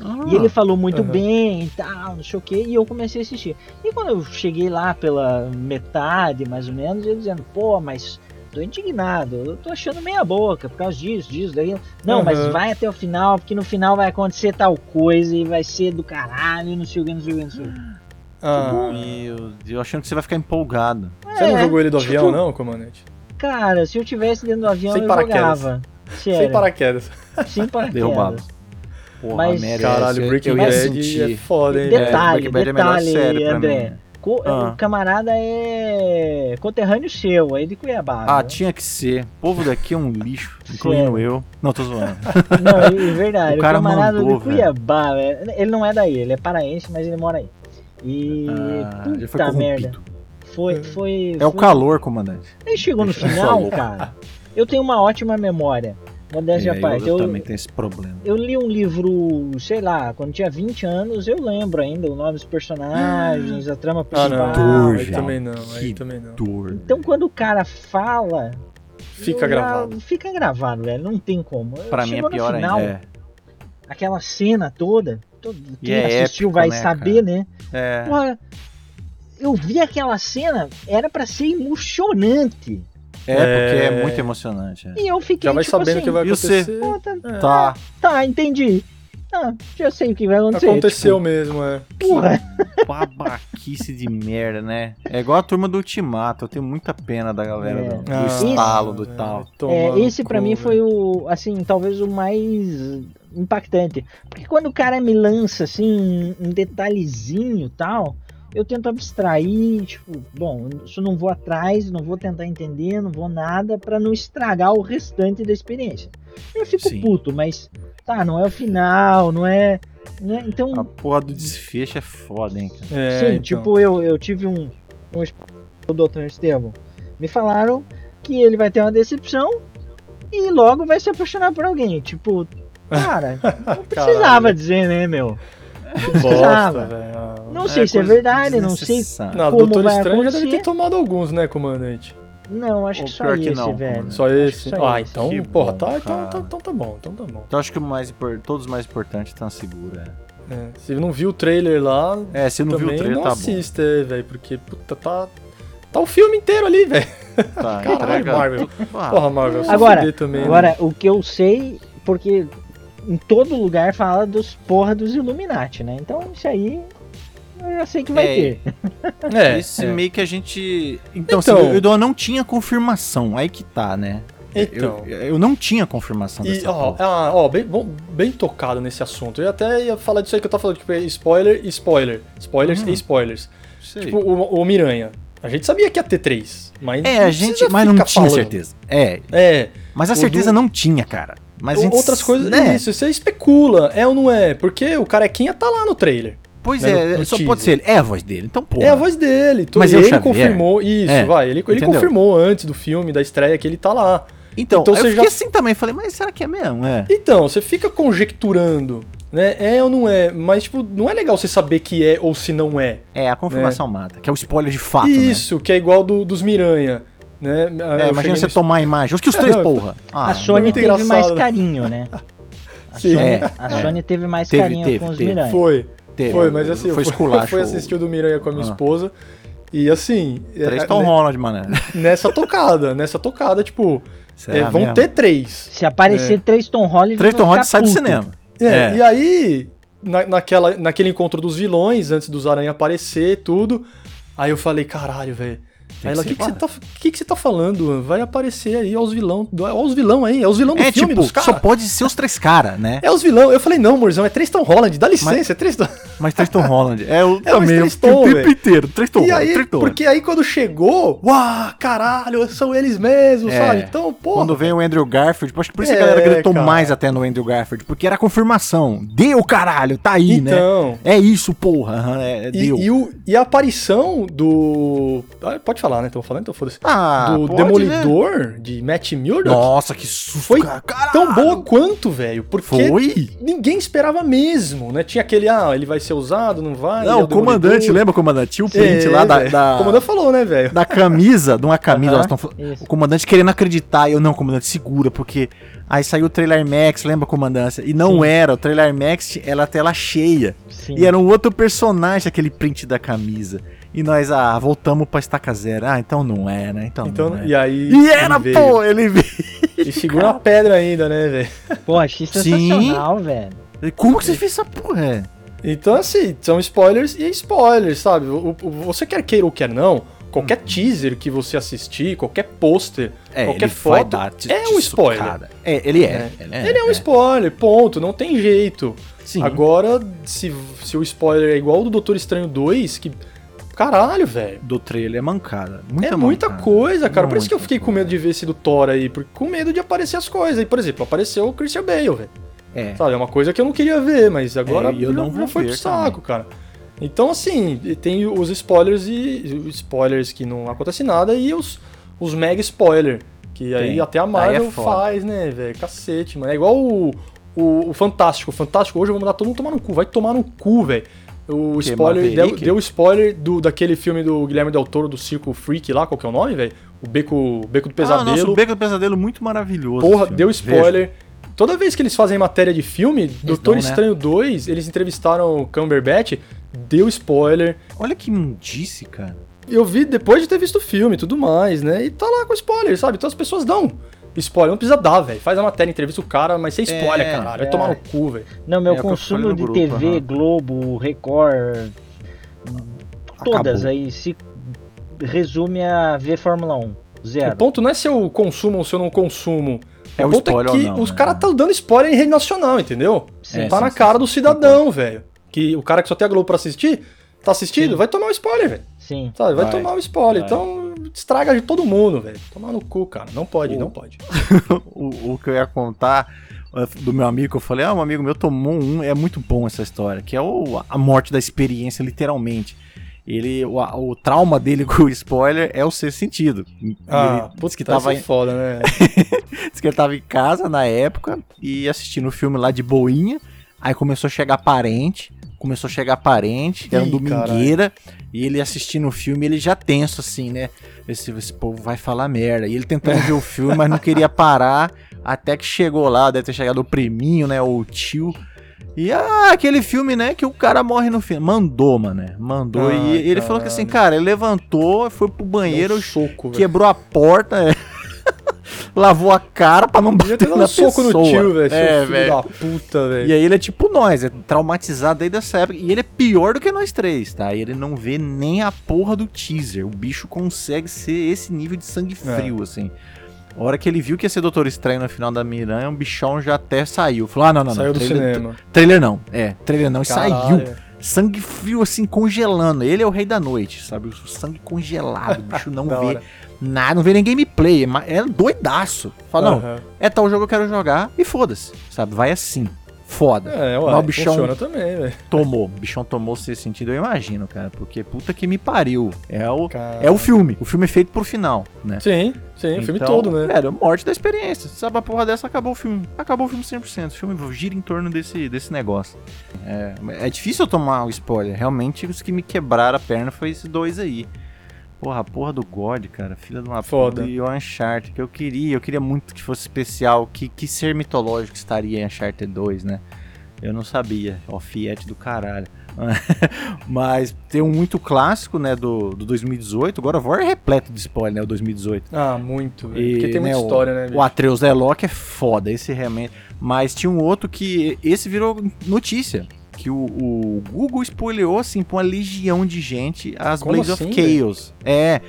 Ah, E ele falou muito Aham. bem e tal, não sei o que, e eu comecei a assistir. E quando eu cheguei lá pela metade, mais ou menos, ele dizendo, pô, mas tô indignado, eu tô achando meia boca por causa disso, disso, daquilo. Não, mas Aham. vai até o final, porque no final vai acontecer tal coisa e vai ser do caralho, não sei o que, não sei o que, não sei o que. Ah, Meu Deus, achando que você vai ficar empolgado. você não É, jogou ele do tipo, avião, não, comandante? Cara, se eu tivesse dentro do avião, Sem eu jogava. Sério, Sem paraquedas. sem paraquedas. Derrubava. Porra, Mas- merece. Caralho, Breaking Bad é foda, hein? Detalhe, Breaking Bad é a melhor detalhe, série pra André. mim. Co- Ah. O camarada é conterrâneo seu, aí de Cuiabá. Ah, né? tinha que ser. O povo daqui é um lixo, incluindo eu. Não, tô zoando. Não, é verdade. O O, cara camarada mandou, de Cuiabá, velho. Ele não é daí, ele é paraense, mas ele mora aí. E. Ah, já foi puta merda. corrompido. Foi, foi. É o foi- calor, comandante. Aí chegou no final, cara. Eu tenho uma ótima memória. Modéstia à É, parte. eu, Eu, também tenho esse problema. eu li um livro, sei lá, quando tinha 20 anos, eu lembro ainda o nome dos personagens, a trama Ah, principal. não. Dor, também não, aí também não. Dor. Então quando o cara fala. Fica eu gravado. Fica gravado, velho. Não tem como. Pra mim é pior final, ainda. Aquela cena toda. Todo- Quem é assistiu épico, vai né, saber, né? É. é. Porra, eu vi aquela cena, era pra ser emocionante. É, porque é É. muito emocionante. é. E eu fiquei Já vai tipo sabendo assim, o que vai você? acontecer. "Pô, tá, É. Tá. tá, entendi. Ah, já sei o que vai acontecer. Aconteceu mesmo, é. Tipo, porra. Babaquice de merda, né? É igual a turma do Ultimato. Eu tenho muita pena da galera É. do, do Ah, estalo, do é, tal. É, esse pra cu, mim foi o, assim, talvez o mais impactante. Porque quando o cara me lança, assim, um detalhezinho e tal, eu tento abstrair, tipo, bom, isso não vou atrás, não vou tentar entender, não vou nada pra não estragar o restante da experiência. Eu fico Sim. puto, mas tá, não é o final, não é. Né? Então, A porra do desfecho é foda, hein, cara. É, sim, então. tipo, eu, eu tive um, um o Dr. Estevam. Me falaram que ele vai ter uma decepção e logo vai se apaixonar por alguém. Tipo, cara, não precisava Caralho. dizer, né, meu? Que precisava. bosta, velho. Não sei se é verdade, não sei. Não, Como Doutor vai Estranho já deve ter tomado alguns, né, comandante? Não, acho Ou que só pior que esse, não, velho. Só esse? só Ah, esse. então, Que porra, bom, tá, então, então, então tá bom, então tá bom. Então acho que o mais, todos os mais importantes estão seguros. É. É, se não viu o trailer lá, É, se não viu o trailer, não tá assista, é, velho, porque, puta, tá... Tá o filme inteiro ali, velho. Tá, Caralho, entrega- Marvel. Porra, Marvel, Agora, também, né? Agora, o que eu sei, porque em todo lugar fala dos porra dos Illuminati, né? Então isso aí eu já sei que vai É, ter. É, Esse é. meio que a gente. Então, Então- assim, eu, eu não tinha confirmação. Aí que tá, né? Então. Eu, eu não tinha confirmação E, dessa ó, ah, ó, bem, bom, bem tocado nesse assunto. Eu até ia falar disso aí que eu tava falando, tipo, spoiler e spoiler. Spoilers Hum. e spoilers. Sei. Tipo, o, o Miranha. A gente sabia que ia ter três, mas é, a gente. Mas não tinha falando. certeza. É. É, Mas a O certeza do- não tinha, cara. Mas a gente, outras coisas, né? isso, você especula, é ou não é? Porque o carequinha tá lá no trailer. Pois né, é, no- no só teaser. pode ser ele. É a voz dele, então porra. É a voz dele. tu- Mas é ele confirmou, isso, É, vai, ele, ele confirmou antes do filme, da estreia, que ele tá lá. Então, Então eu você fiquei já- assim também. Falei, mas será que é mesmo? É. Então, você fica conjecturando, né? É ou não é? Mas, tipo, não é legal você saber que é ou se não é. É, a confirmação mata, que é o spoiler de fato, né? Isso, que é igual do, dos Miranha. Né? É, Eu imagina você no- tomar a imagem. Os que os três, Não, porra. Ah, a Sony teve engraçado. mais carinho, né? A Sim. Sony, a é. Sony teve mais Teve, carinho teve, com os teve. Miranha. Foi, teve. foi, mas assim, foi eu fui, assistir o do Miranha com a minha Ah. esposa. E assim, Três é, Tom né, Holland, mano. nessa tocada, nessa tocada, tipo, Será é, vão mesmo? ter três. Se aparecer três Tom Holland, Três Tom Holland sai do cinema. É, É. E aí, na, naquela, naquele encontro dos vilões, antes dos Aranha aparecer tudo, aí eu falei, caralho, velho, Aí ela, o que, que, você tá, que, que você tá falando? Vai aparecer aí, ó os vilão, ó os vilão aí, é os vilão do é, filme tipo, dos caras. só pode ser os três caras, né? É os vilão. Eu falei, não, Morzão, é Tristan Holland, dá licença, mas, é Tristan. Mas Tristan Holland, é o, é também, o tempo véio. inteiro, Tristan e aí, Porque aí quando chegou, uau, caralho, são eles mesmos, é, sabe? Então, pô. Quando vem o Andrew Garfield, acho que por isso é, a galera gritou cara. mais até no Andrew Garfield, porque era confirmação. Deu, caralho, tá aí, né? então, né? É isso, porra. É, e, deu. E, o, e a aparição do. Ah, pode falar, né? Tô falando, então foda-se. Ah, do pode, Demolidor, né? de Matt Murdock. Nossa, que susto, Foi tão boa quanto, velho. Porque Foi? ninguém esperava mesmo, né? Tinha aquele, ah, ele vai ser usado, não vai. Não, é o comandante, lembra o comandante? Tinha o print é, lá da, da, O comandante falou, né, velho? Da camisa, de uma camisa. Uh -huh, tão, o comandante querendo acreditar. Eu, não, comandante, segura, porque. Aí saiu o trailer Max, lembra, comandância? E não Sim. era, o trailer Max era tela cheia. Sim. E era um outro personagem, aquele print da camisa. E nós, ah, voltamos pra estaca zero. Ah, então não é, né? Então, então não é. E aí. E era, ele pô, ele veio. E segura uma pedra ainda, né, velho? Pô, achei sensacional, Sim. velho. Como que você fez essa porra? É? Então, assim, são spoilers e spoilers, sabe? O, o, você quer queira ou quer não, qualquer hum. teaser que você assistir, qualquer pôster, é, qualquer foto, é um spoiler. É, ele é. é. Ele é, ele é um é. spoiler, ponto, não tem jeito. Sim. Agora, se, se o spoiler é igual ao do Doutor Estranho 2, que Caralho, velho. Do trailer é mancada. Muita é muita coisa, cara. Por isso que eu fiquei com medo de ver esse do Thor aí, porque com medo de aparecer as coisas. E, por exemplo, apareceu o Christian Bale, velho. É. Sabe, é uma coisa que eu não queria ver, mas agora é, eu não já, foi pro saco, também. cara. Então, assim, tem os spoilers e spoilers que não acontece nada e os, os mega spoiler. Que aí tem. até a Marvel é faz, né, velho? Cacete, mano. É igual o, o, o Fantástico. O Fantástico hoje eu vou mandar todo mundo tomar no cu. Vai tomar no cu, velho. O que, spoiler deu, deu spoiler do, daquele filme do Guilherme Del Toro do Circo Freak lá, qual que é o nome, velho? O Beco, Beco do Pesadelo. Ah, nossa, o Beco do Pesadelo muito maravilhoso. Porra, deu spoiler. Vejo. Toda vez que eles fazem matéria de filme, Doutor né? Estranho 2, eles entrevistaram o Cumberbatch, deu spoiler. Olha que mundice, cara. Eu vi depois de ter visto o filme e tudo mais, né? E tá lá com spoiler, sabe? Então as pessoas dão spoiler. Não precisa dar, velho. Faz a matéria, entrevista o cara, mas você spoiler, é, caralho. Vai tomar no cu, velho. Não, meu é, consumo de grupo, TV, uhum. Globo, Record, todas Acabou. aí se resume a ver Fórmula 1. Zero. O ponto não é se eu consumo ou se eu não consumo. É o, ponto é que não, os né? caras estão dando spoiler em rede nacional, entendeu? Sim, tá sim, na sim, cara do cidadão, velho. Que o cara que só tem a Globo pra assistir, tá assistindo, vai tomar um spoiler, velho. Sim. Sabe? Vai, vai tomar um spoiler. Vai. Então, estraga de todo mundo, velho. Tomar no cu, cara. Não pode, o, não pode. o, o, que eu ia contar do meu amigo, eu falei, ah, um amigo meu tomou um, é muito bom essa história, que é o, a morte da experiência, literalmente. Ele, o, o trauma dele com o spoiler é o ser sentido. Ah, ele putz, que tava em... foda, né? diz que ele tava em casa na época e assistindo o filme lá de boinha. Aí começou a chegar parente, começou a chegar parente, era um domingueira, e ele assistindo o filme, ele já tenso assim, né? Esse, esse povo vai falar merda. E ele tentando ver o filme, mas não queria parar, até que chegou lá, deve ter chegado o priminho, né? O tio. E ah, aquele filme, né, que o cara morre no filme. Mandou, mano, né? Mandou. Ah, e ele caralho. falou que assim, cara, ele levantou, foi pro banheiro, um soco, quebrou a porta. Lavou a cara pra não bater na soco pessoa. no tio, velho. É, velho. da puta, velho. E aí ele é tipo nós, é traumatizado desde essa época. E ele é pior do que nós três, tá? Ele não vê nem a porra do teaser. O bicho consegue ser esse nível de sangue é. frio, é. assim. A hora que ele viu que ia ser Doutor Estranho no final da Miranha, um bichão já até saiu. Falou: ah, não, não, não. Saiu do cinema. Trailer não. É, trailer não. E saiu. Sangue frio, assim, congelando. Ele é o rei da noite, sabe? O sangue congelado. O bicho não vê hora nada, não vê nem gameplay, é doidaço. Fala, uhum. não, é tal jogo que eu quero jogar e foda-se, sabe? Vai assim. Foda. É, ué, o bichão funciona também, velho. Tomou. O bichão tomou esse sentido, eu imagino, cara. Porque puta que me pariu. É o, é o filme. O filme é feito pro final, né? Sim, sim, então, o filme então, todo, né? Era morte da experiência. Sabe a porra dessa, acabou o filme. Acabou o filme 100%. O filme gira em torno desse, desse negócio. É, é difícil eu tomar o um spoiler. Realmente, os que me quebraram a perna foi esses dois aí. Porra, a porra do God, cara. Filha de uma Foda. E o Uncharted, que eu queria. Eu queria muito que fosse especial. Que, que ser mitológico estaria em Uncharted 2, né? Eu não sabia. Ó, Fiat do caralho. Mas tem um muito clássico, né, do, do 2018. Agora o War é repleto de spoiler, né, o 2018. Ah, muito, velho. Porque tem muita né, história, né, bicho? O Atreus Delock é foda, esse realmente... Mas tinha um outro que... Esse virou notícia que o, o Google spoilerou assim pra uma legião de gente as Como Blades assim, of Chaos. Véio? É.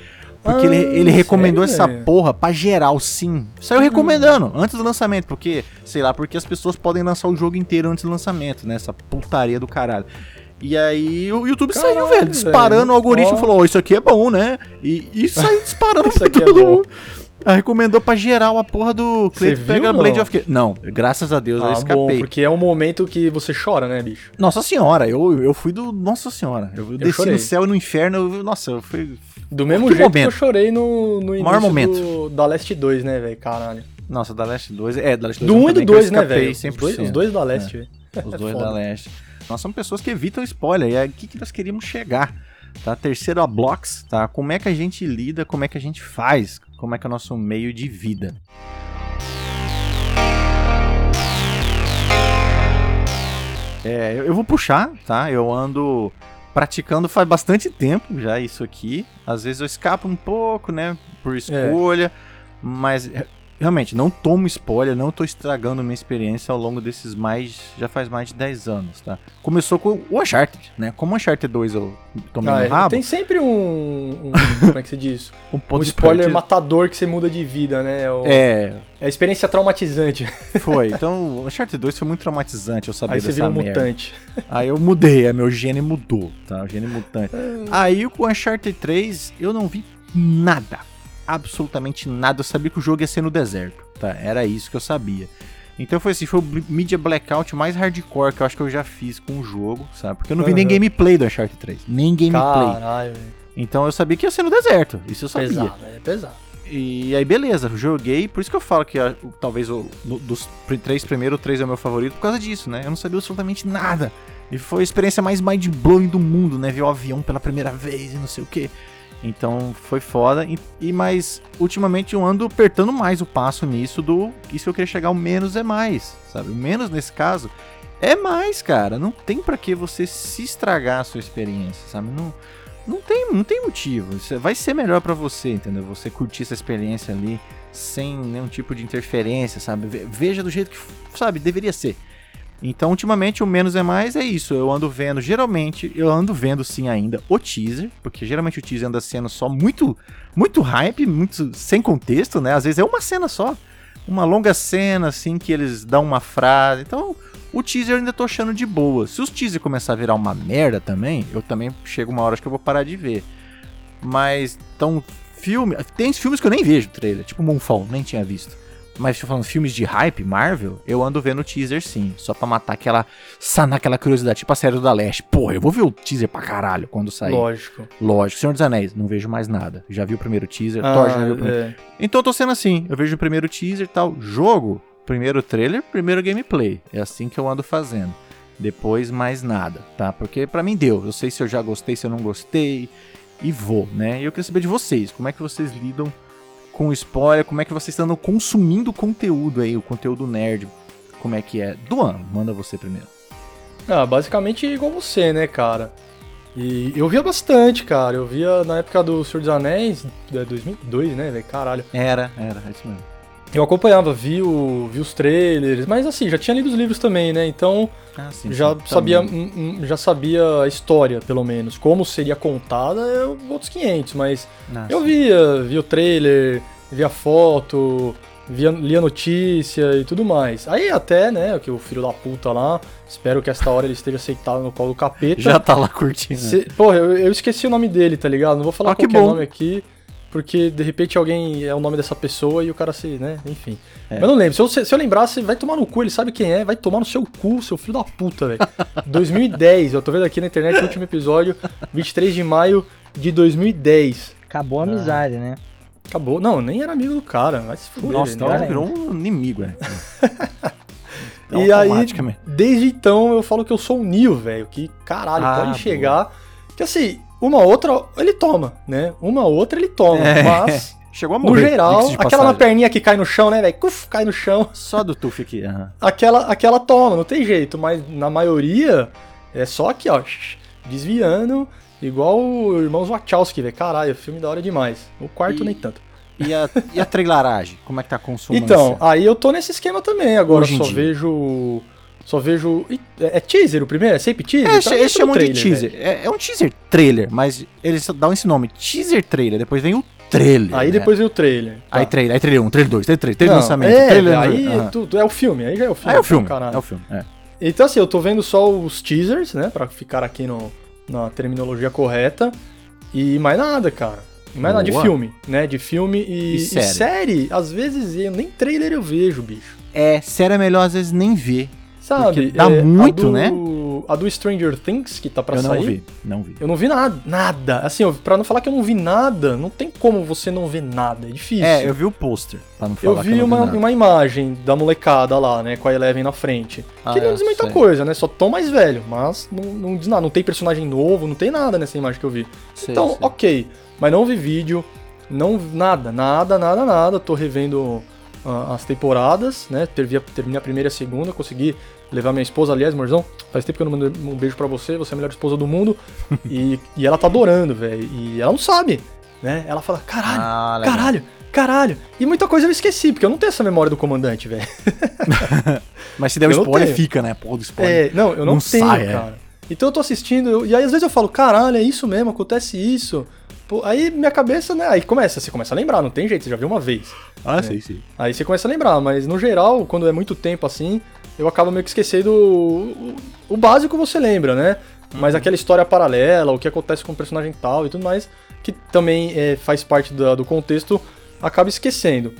Porque Ah, ele, ele recomendou sério, essa porra pra geral, sim. Saiu recomendando, antes do lançamento, porque, sei lá, porque as pessoas podem lançar o jogo inteiro antes do lançamento, né? Essa putaria do caralho. E aí o YouTube Caralho, saiu, velho, disparando, velho. o algoritmo Ó. falou, "Ó, isso aqui é bom, né? E, e saiu disparando Isso pra aqui é todo bom. mundo. Aí recomendou pra geral a porra do Você Cleiton pega viu, Blade não? of Chaos. Não, graças a Deus eu Ah, escapei. bom, porque é um momento que você chora, né, bicho? Nossa senhora, eu, eu fui do. Nossa senhora. Eu, desci chorei. no céu e no inferno. eu- nossa, eu fui. Do mesmo Que jeito momento. que eu chorei no, no Maior início momento. do, da Last 2, né, velho? Caralho. Nossa, da Leste 2. É, da Leste 2. Do 1 e do também, que eu 2, né, velho? Os 100%. dois, os dois da Leste, velho. Os É dois da Leste. Nós somos pessoas que evitam spoiler. E é aqui que nós queríamos chegar. Tá? Terceiro a blocks, tá? Como é que a gente lida, como é que a gente faz, como é que é o nosso meio de vida. É, eu, vou puxar, tá? Eu ando praticando faz bastante tempo já isso aqui. Às vezes eu escapo um pouco, né? Por escolha. Mas é, realmente, não tomo spoiler, não tô estragando minha experiência ao longo desses mais. Já faz mais de 10 anos, tá? Começou com o Uncharted, né? Como o Uncharted 2 eu tomei Ah, no é, rabo. tem sempre um, um- Como é que se diz? um Um ponto de spoiler partida- matador que você muda de vida, né? É, o- É, é a experiência traumatizante. foi. Então, o Uncharted 2 foi muito traumatizante eu saber Aí você um merda. mutante. Aí eu mudei, aí meu gene mudou, tá? O gene mutante. Aí com o Uncharted 3 eu não vi nada. Absolutamente nada. Eu sabia que o jogo ia ser no deserto, tá? Era isso que eu sabia. Então foi assim, foi o Media Blackout mais hardcore que eu acho que eu já fiz com o jogo, sabe? Porque eu não vi nem gameplay do Uncharted 3. Nem gameplay. Caralho. Então eu sabia que ia ser no deserto. Isso eu sabia. Pesado, é pesado. E aí, beleza, joguei. Por isso que eu falo que ah, talvez o, dos três primeiros, o três é o meu favorito por causa disso, né? Eu não sabia absolutamente nada. E foi a experiência mais mind-blowing do mundo, né? Ver o avião pela primeira vez e não sei o quê. Então foi foda. E, e mas ultimamente eu ando apertando mais o passo nisso do. Isso eu queria chegar, o menos é mais. Sabe? O menos nesse caso é mais, cara. Não tem pra que você se estragar a sua experiência, sabe? Não, não tem, não tem motivo. Isso vai ser melhor pra você, entendeu? Você curtir essa experiência ali sem nenhum tipo de interferência, sabe? Ve- Veja do jeito que, sabe, deveria ser. Então, ultimamente, o menos é mais é isso. Eu ando vendo, geralmente, eu ando vendo sim ainda o teaser, porque geralmente o teaser anda sendo só muito, muito hype, muito sem contexto, né? Às vezes é uma cena só, uma longa cena, assim, que eles dão uma frase. Então, o teaser eu ainda tô achando de boa. Se os teaser começar a virar uma merda também, eu também chego uma hora que eu vou parar de ver. Mas, então, filme. Tem filmes que eu nem vejo trailer, tipo Moonfall, nem tinha visto. Mas falando filmes de hype, Marvel, eu ando vendo o teaser sim. Só pra matar aquela. sanar aquela curiosidade, tipo a série do da Leste. Porra, eu vou ver o teaser pra caralho quando sair. Lógico. Lógico. Senhor dos Anéis, não vejo mais nada. Já vi o primeiro teaser, Thor já viu o primeiro. é. Então eu tô sendo assim, eu vejo o primeiro teaser e tal, jogo, primeiro trailer, primeiro gameplay. É assim que eu ando fazendo. Depois mais nada, tá? Porque pra mim deu. Eu sei se eu já gostei, se eu não gostei e vou, né? E eu queria saber de vocês, como é que vocês lidam com o spoiler, como é que vocês estão consumindo conteúdo aí, o conteúdo nerd. Como é que é? Duan, manda você primeiro. Ah, basicamente igual você, né, cara? E eu via bastante, cara. Eu via na época do Senhor dos Anéis, é 2002, né, velho? Caralho. Era, era, é isso mesmo. Eu acompanhava, vi, o, vi os trailers, mas assim, já tinha lido os livros também, né? Então Ah, sim, já sim, sabia, hum, hum, já sabia a história, pelo menos. Como seria contada, é outros 500, mas Ah, eu sim. via, via o trailer, via foto, via, lia notícia e tudo mais. Aí até, né, que o filho da puta lá, espero que esta hora ele esteja aceitado no colo do capeta. Já tá lá curtindo. Se- porra, eu, eu esqueci o nome dele, tá ligado? Não vou falar Ah, que qualquer bom. nome aqui, porque de repente alguém é o nome dessa pessoa e o cara se, né, enfim. É. Mas não lembro. Se eu, se eu lembrasse, vai tomar no cu, ele sabe quem é, vai tomar no seu cu, seu filho da puta, velho. 2010, eu tô vendo aqui na internet o último episódio, 23 de maio de 2010. Acabou a amizade, né? Acabou. Não, nem era amigo do cara, vai se fuder. Nossa, né? então virou um inimigo, é. E aí, Automaticamente. desde então, eu falo que eu sou um Neo, velho. Que caralho, Ah, pode boa. chegar. Que assim, uma outra ele toma, né? Uma outra ele toma. É. Mas, Chegou a no morrer. geral, diga-se de aquela passagem. perninha que cai no chão, né, velho? Cai no chão. Só do Tuff aqui. aham. Aquela, aquela toma, não tem jeito. Mas na maioria, é só aqui, ó. Desviando. Igual o Irmãos Wachowski, velho. Caralho, filme da hora demais. O quarto E- nem tanto. E a, e a traileragem? Como é que tá a consumância? Então, aí eu tô nesse esquema também. Agora Hoje só vejo. Só vejo. É é teaser o primeiro? É sempre teaser? É, mim eles chamam de trailer, teaser. É, é um teaser trailer, mas eles dão esse nome, teaser trailer. Depois vem o trailer. Aí né? depois veio o trailer. Aí Tá. trailer, aí trailer 1, trailer 2, trailer 3, trailer Não, lançamento, é, trailer... aí Aham. tudo, é o filme, aí já é o filme. Aí é o filme, Caralho. é o filme, é. Então assim, eu tô vendo só os teasers, né, Pra ficar aqui no, na terminologia correta, e mais nada, cara. E mais nada de Boa. filme, né, de filme e, E e série. série. às vezes eu, nem trailer eu vejo, bicho. É, sério é melhor às vezes nem ver. Sabe? Porque dá é, muito, a do, né? A do Stranger Things, que tá pra eu sair. não vi, não vi. Eu não vi nada, nada. Assim, eu- pra não falar que eu não vi nada, não tem como você não ver nada, é difícil. É, eu vi o pôster, pra não falar Eu vi não uma, nada. uma imagem da molecada lá, né, com a Eleven na frente. Ah, que não é, diz muita sei. coisa, né? Só tão mais velho, mas não, não diz nada. Não tem personagem novo, não tem nada nessa imagem que eu vi. Sei, então, sei. ok. Mas não vi vídeo, não nada, nada, nada, nada. Tô revendo ah, as temporadas, né? Terminei a primeira e a segunda, consegui levar minha esposa, aliás, Morzão, faz tempo que eu não mandei um beijo pra você, você é a melhor esposa do mundo. e, e ela tá adorando, velho. E ela não sabe, né? Ela fala, caralho, Ah, caralho, caralho. E muita coisa eu esqueci, porque eu não tenho essa memória do comandante, velho. Mas se der o Eu spoiler, fica, né? Porra do spoiler. É, não, eu não, Não tenho, sai, é. cara. Então eu tô assistindo, eu- e aí às vezes eu falo, caralho, é isso mesmo, acontece isso. Pô, aí minha cabeça, né? Aí começa, você começa a lembrar, não tem jeito, você já viu uma vez. Ah, sei, sei. Aí você começa a lembrar, mas no geral, quando é muito tempo assim, eu acabo meio que esquecendo o, o, o básico você lembra, né? Mas aquela história paralela, o que acontece com o personagem tal e tudo mais, que também é, faz parte da- do contexto, acaba esquecendo.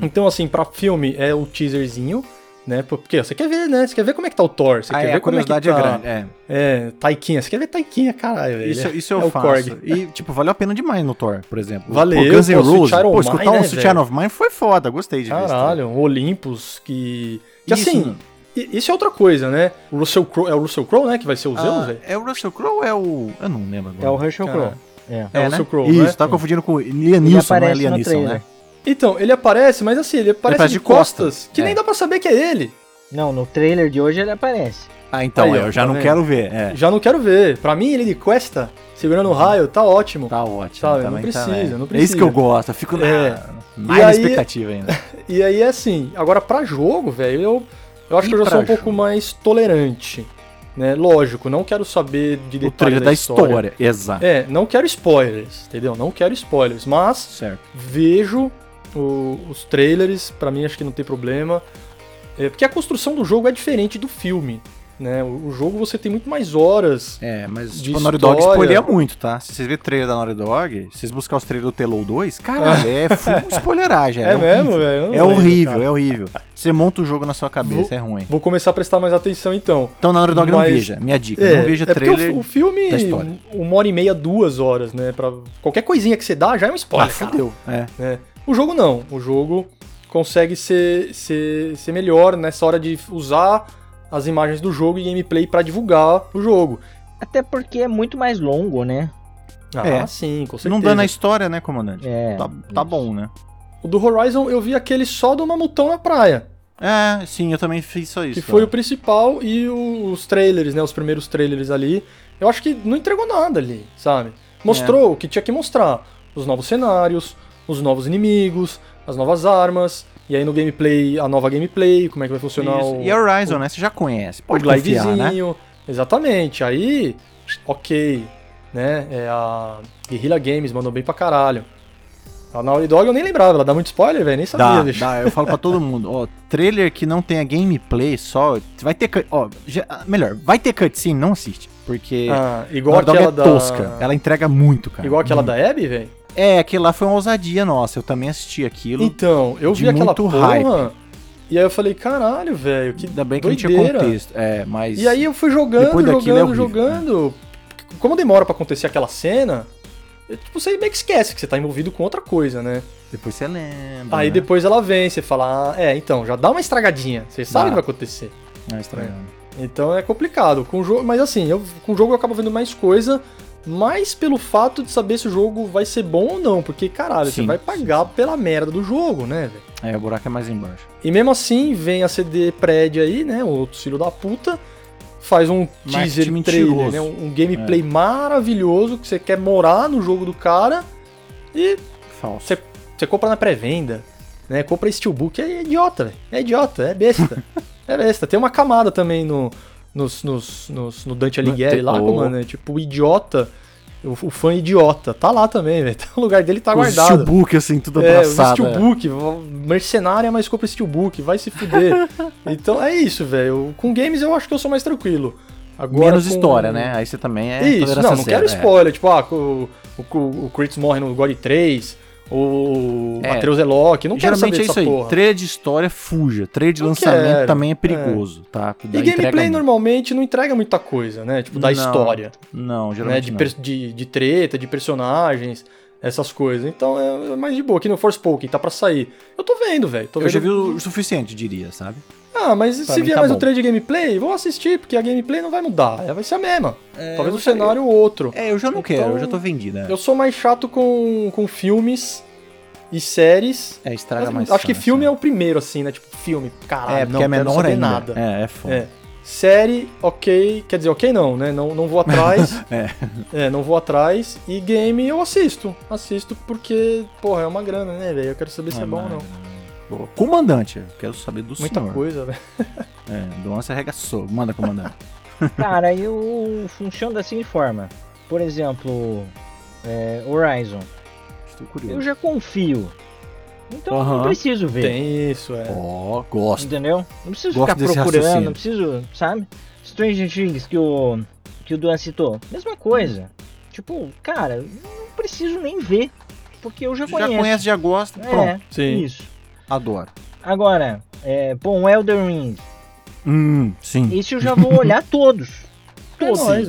Então, assim, pra filme é o teaserzinho, né? Porque você quer ver, né? Você quer ver como é que tá o Thor, você Ah, quer é, ver a como é que tá... é grande. É. É, Taikinha. Você quer ver Taikinha, caralho, velho. Isso, isso eu é o faço. Korg. E, tipo, valeu a pena demais no Thor, por exemplo. Valeu, Pô, Guns N' Roses. Pô, escutar Mine, um né, Sweet Child of Mine foi foda, gostei de ver. Caralho, um Olympus que... Que Isso, assim, mano. isso é outra coisa, né? O Russell Crowe, é o Russell Crowe, né, que vai ser o Zeus, Ah, velho? é o Russell Crowe ou é o... Eu não lembro agora. É o Russell Crowe. É. É, o É, né? Russell Crowe, Isso, né? tá confundindo com Liam Ele Neeson, não é Liam Neeson, né? Então, ele aparece, mas assim, ele aparece, aparece de de costas. costas, que É. nem dá pra saber que é ele. Não, no trailer de hoje ele aparece. Ah, então, Aí, eu já tá não vendo? quero ver. É, Já não quero ver. Pra mim, ele de cuesta, segurando o raio, tá ótimo. tá ótimo. Sabe, não precisa, também. não É isso precisa. que eu gosto, eu fico na, É. mais na expectativa ainda. E aí, assim, agora pra jogo, velho, eu, eu acho E que eu já sou um pouco jogo? mais tolerante. Né? Lógico, não quero saber de O detalhes trailer da, da história, exato. É, não quero spoilers, entendeu? Não quero spoilers, mas Certo. vejo o- os trailers, pra mim acho que não tem problema. É, porque a construção do jogo é diferente do filme. Né? O, o jogo você tem muito mais horas. É, mas tipo, a Naughty Dog spoileia muito, tá? Se vocês verem o trailer da Naughty Dog, se vocês buscarem os trailers do Telo 2, caralho, é full spoileragem. É, mesmo, horrível. velho? Não É horrível, cara. é horrível. Você monta o jogo na sua cabeça, é ruim. Vou começar a prestar mais atenção então. Então na Naughty Dog não Mas- veja, minha dica. É, não veja é trailer. o, o filme, da história. uma hora e meia, duas horas, né? Pra qualquer coisinha que você dá já é um Ah, spoiler. cara. fudeu. É. né? O jogo não. O jogo consegue ser, ser, ser melhor nessa hora de usar as imagens do jogo e gameplay pra divulgar o jogo. Até porque é muito mais longo, né? Ah, É. sim, com certeza. Não dando a história, né, comandante? É. Tá, tá bom, né? O do Horizon eu vi aquele só do mamutão na praia, É, sim, eu também fiz só isso. que foi ó. o principal e os trailers, né, os primeiros trailers ali. Eu acho que não entregou nada ali, sabe? Mostrou o que tinha que mostrar, os novos cenários, os novos inimigos, as novas armas, e aí no gameplay, a nova gameplay, como é que vai funcionar Isso. o E a Horizon, né? Você já conhece. Pode o confiar, né? Exatamente. Aí, ok. Né? É a Guerrilla Games mandou bem pra caralho. A Naughty Dog eu nem lembrava, ela dá muito spoiler, velho, nem sabia, Dá, bicho. dá, eu falo pra todo mundo, ó, trailer que não tenha gameplay só, vai ter, cut- ó, já- melhor, vai ter cutscene, não assiste, porque Ah, igual Naughty Dog aquela é da... tosca, ela entrega muito, cara. Igual aquela Muito. da Abby, velho? É, aquilo lá foi uma ousadia nossa, eu também assisti aquilo, Então, eu vi aquela porra, hype. e aí eu falei, caralho, velho, que ainda bem que não tinha doideira. contexto, é, mas... E aí eu fui jogando, é jogando, horrível, jogando. Como demora pra acontecer aquela cena, eu, tipo, você meio que esquece que você tá envolvido com outra coisa, né? depois você lembra, Aí né? depois ela vem, você fala, ah, é, então, já dá uma estragadinha. Você sabe o que vai acontecer. Estranho. Então é complicado. Com o jogo, mas assim, eu, com o jogo eu acabo vendo mais coisa, mais pelo fato de saber se o jogo vai ser bom ou não. Porque, caralho, você Sim, vai pagar pela merda do jogo, né, velho? É, o buraco é mais embaixo. E mesmo assim, vem a CD Pred aí, né? O outro filho da puta. Faz um teaser Marketing trailer, né? Um, um gameplay maravilhoso que você quer morar no jogo do cara. E Falso. você, você compra na pré-venda, né? Compra Steelbook, é idiota, velho. É idiota, é besta. é besta. Tem uma camada também no, nos, nos, nos- no Dante Alighieri lá, Oh. mano. É tipo, o idiota O, o fã idiota. Tá lá também, velho. O lugar dele tá o guardado. steelbook, assim, tudo É, o abraçado. Steelbook, mercenária, mas compra Steelbook, vai se fuder. então é isso, velho. Com games eu acho que eu sou mais tranquilo. Agora, Menos com- história, né? Aí você também é Isso, não, não zero, quero é. spoiler. Tipo, ah, o, o, o Kratos morre no God 3, o É. Atreus é Loki, não quero Geralmente saber é isso aí. porra. Trailer de história, fuja. Trailer de Não lançamento quero, também é perigoso, tá? E gameplay normalmente não entrega muita coisa, né? Tipo, da Não, história. Não, Né? geralmente De, não. de, de treta, de personagens, essas coisas. Então é é mais de boa. Aqui no Forspoken, tá pra sair. Eu tô vendo, velho. Eu já vendo- vi o suficiente, diria, sabe? Ah, mas Pra se vier tá mais bom. um trailer de gameplay, vou assistir, porque a gameplay não vai mudar. Ela vai ser a mesma. Talvez eu um cenário ou outro. É, eu já não Então, quero, eu já tô vendida. Eu sou mais chato com, com filmes e séries. É, estraga Mas mais acho que filme é o primeiro, assim, né? Tipo, filme, caralho, É, não porque é quero menor ainda. nada. É, é foda. É. Série, ok. Quer dizer, ok não, né? Não, não vou atrás. É. É, não vou atrás. E game eu assisto. Assisto porque, porra, é uma grana, né, velho? Eu quero saber se é, bom ou não. Boa. Comandante, eu quero saber do Muita senhor. coisa, velho. É, do nosso arregaçou. Manda, comandante. Cara, eu funciono da seguinte forma. Por exemplo, é, Horizon. Estou Eu curioso. já confio. Então não preciso ver. Tem isso, é. Ó, gosto. Entendeu? Não preciso Gosto ficar procurando, raciocínio. não preciso, sabe? Stranger Things que o que o Duan citou, mesma coisa. Tipo, cara, não preciso nem ver, porque eu já Já conheço. conhece, já gosta. É, Pronto, Sim. isso. Adoro. Agora, é, pô, um Elden Ring. Hum, sim. Esse eu já vou olhar todos. É Todos. nóis,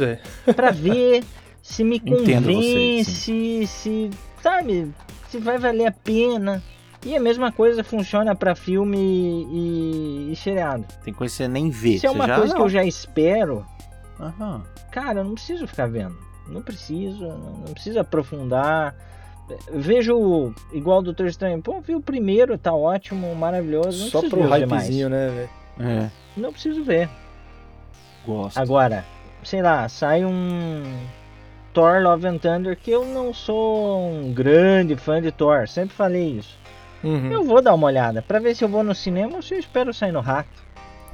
pra ver se me Entendo convence, se, sabe, se vai valer a pena. E a mesma coisa funciona pra filme e, e seriado. Tem coisa que você nem vê. Se é uma já... coisa que eu já espero, Aham. cara, eu não preciso ficar vendo. Não preciso, não não preciso aprofundar. Vejo igual o Doutor Estranho. Pô, vi o primeiro, tá ótimo, maravilhoso. Não Só pro hypezinho, né, velho? É, Não preciso ver. gosto. Agora, sei lá, sai um Thor Love and Thunder que eu não sou um grande fã de Thor, sempre falei isso. Uhum. Eu vou dar uma olhada pra ver se eu vou no cinema ou se eu espero sair no rato.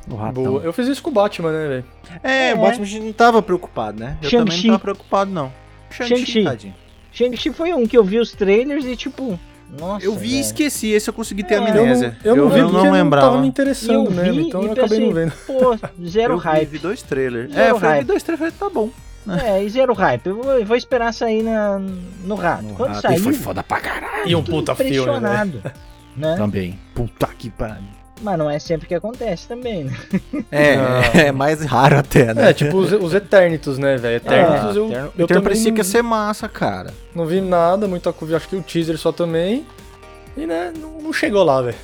Boa. Eu fiz isso com o Batman, né, velho? É, É. o Batman a gente não tava preocupado, né? Eu também não tava preocupado, não. Shang-Chi. Shang-Chi foi um que eu vi os trailers e tipo, nossa. Eu vi e esqueci, esse eu consegui ter É, amnésia. Eu não, eu não vi eu não não lembrava. tava me interessando eu vi mesmo, então eu acabei pensei, não vendo. Pô, zero eu vi, hype. vi dois trailers. Zero é, eu falei, vi hype. dois trailers, falei, tá bom. É, e zero hype. Eu vou, eu vou esperar sair na, no rato. No Quando rato, sair, e foi foda pra caralho. E um puta filme, né? Né? Também. Puta que pariu. Mas não é sempre que acontece também, né? É, Não. é mais raro até, né? É, tipo os, os Eternitos, né, velho? Eternitos eu, Eterno- eu Eterno também parecia não, que ia ser massa, cara. não vi nada, muita coisa, acho que o teaser só também. E, né, não, não chegou lá, velho.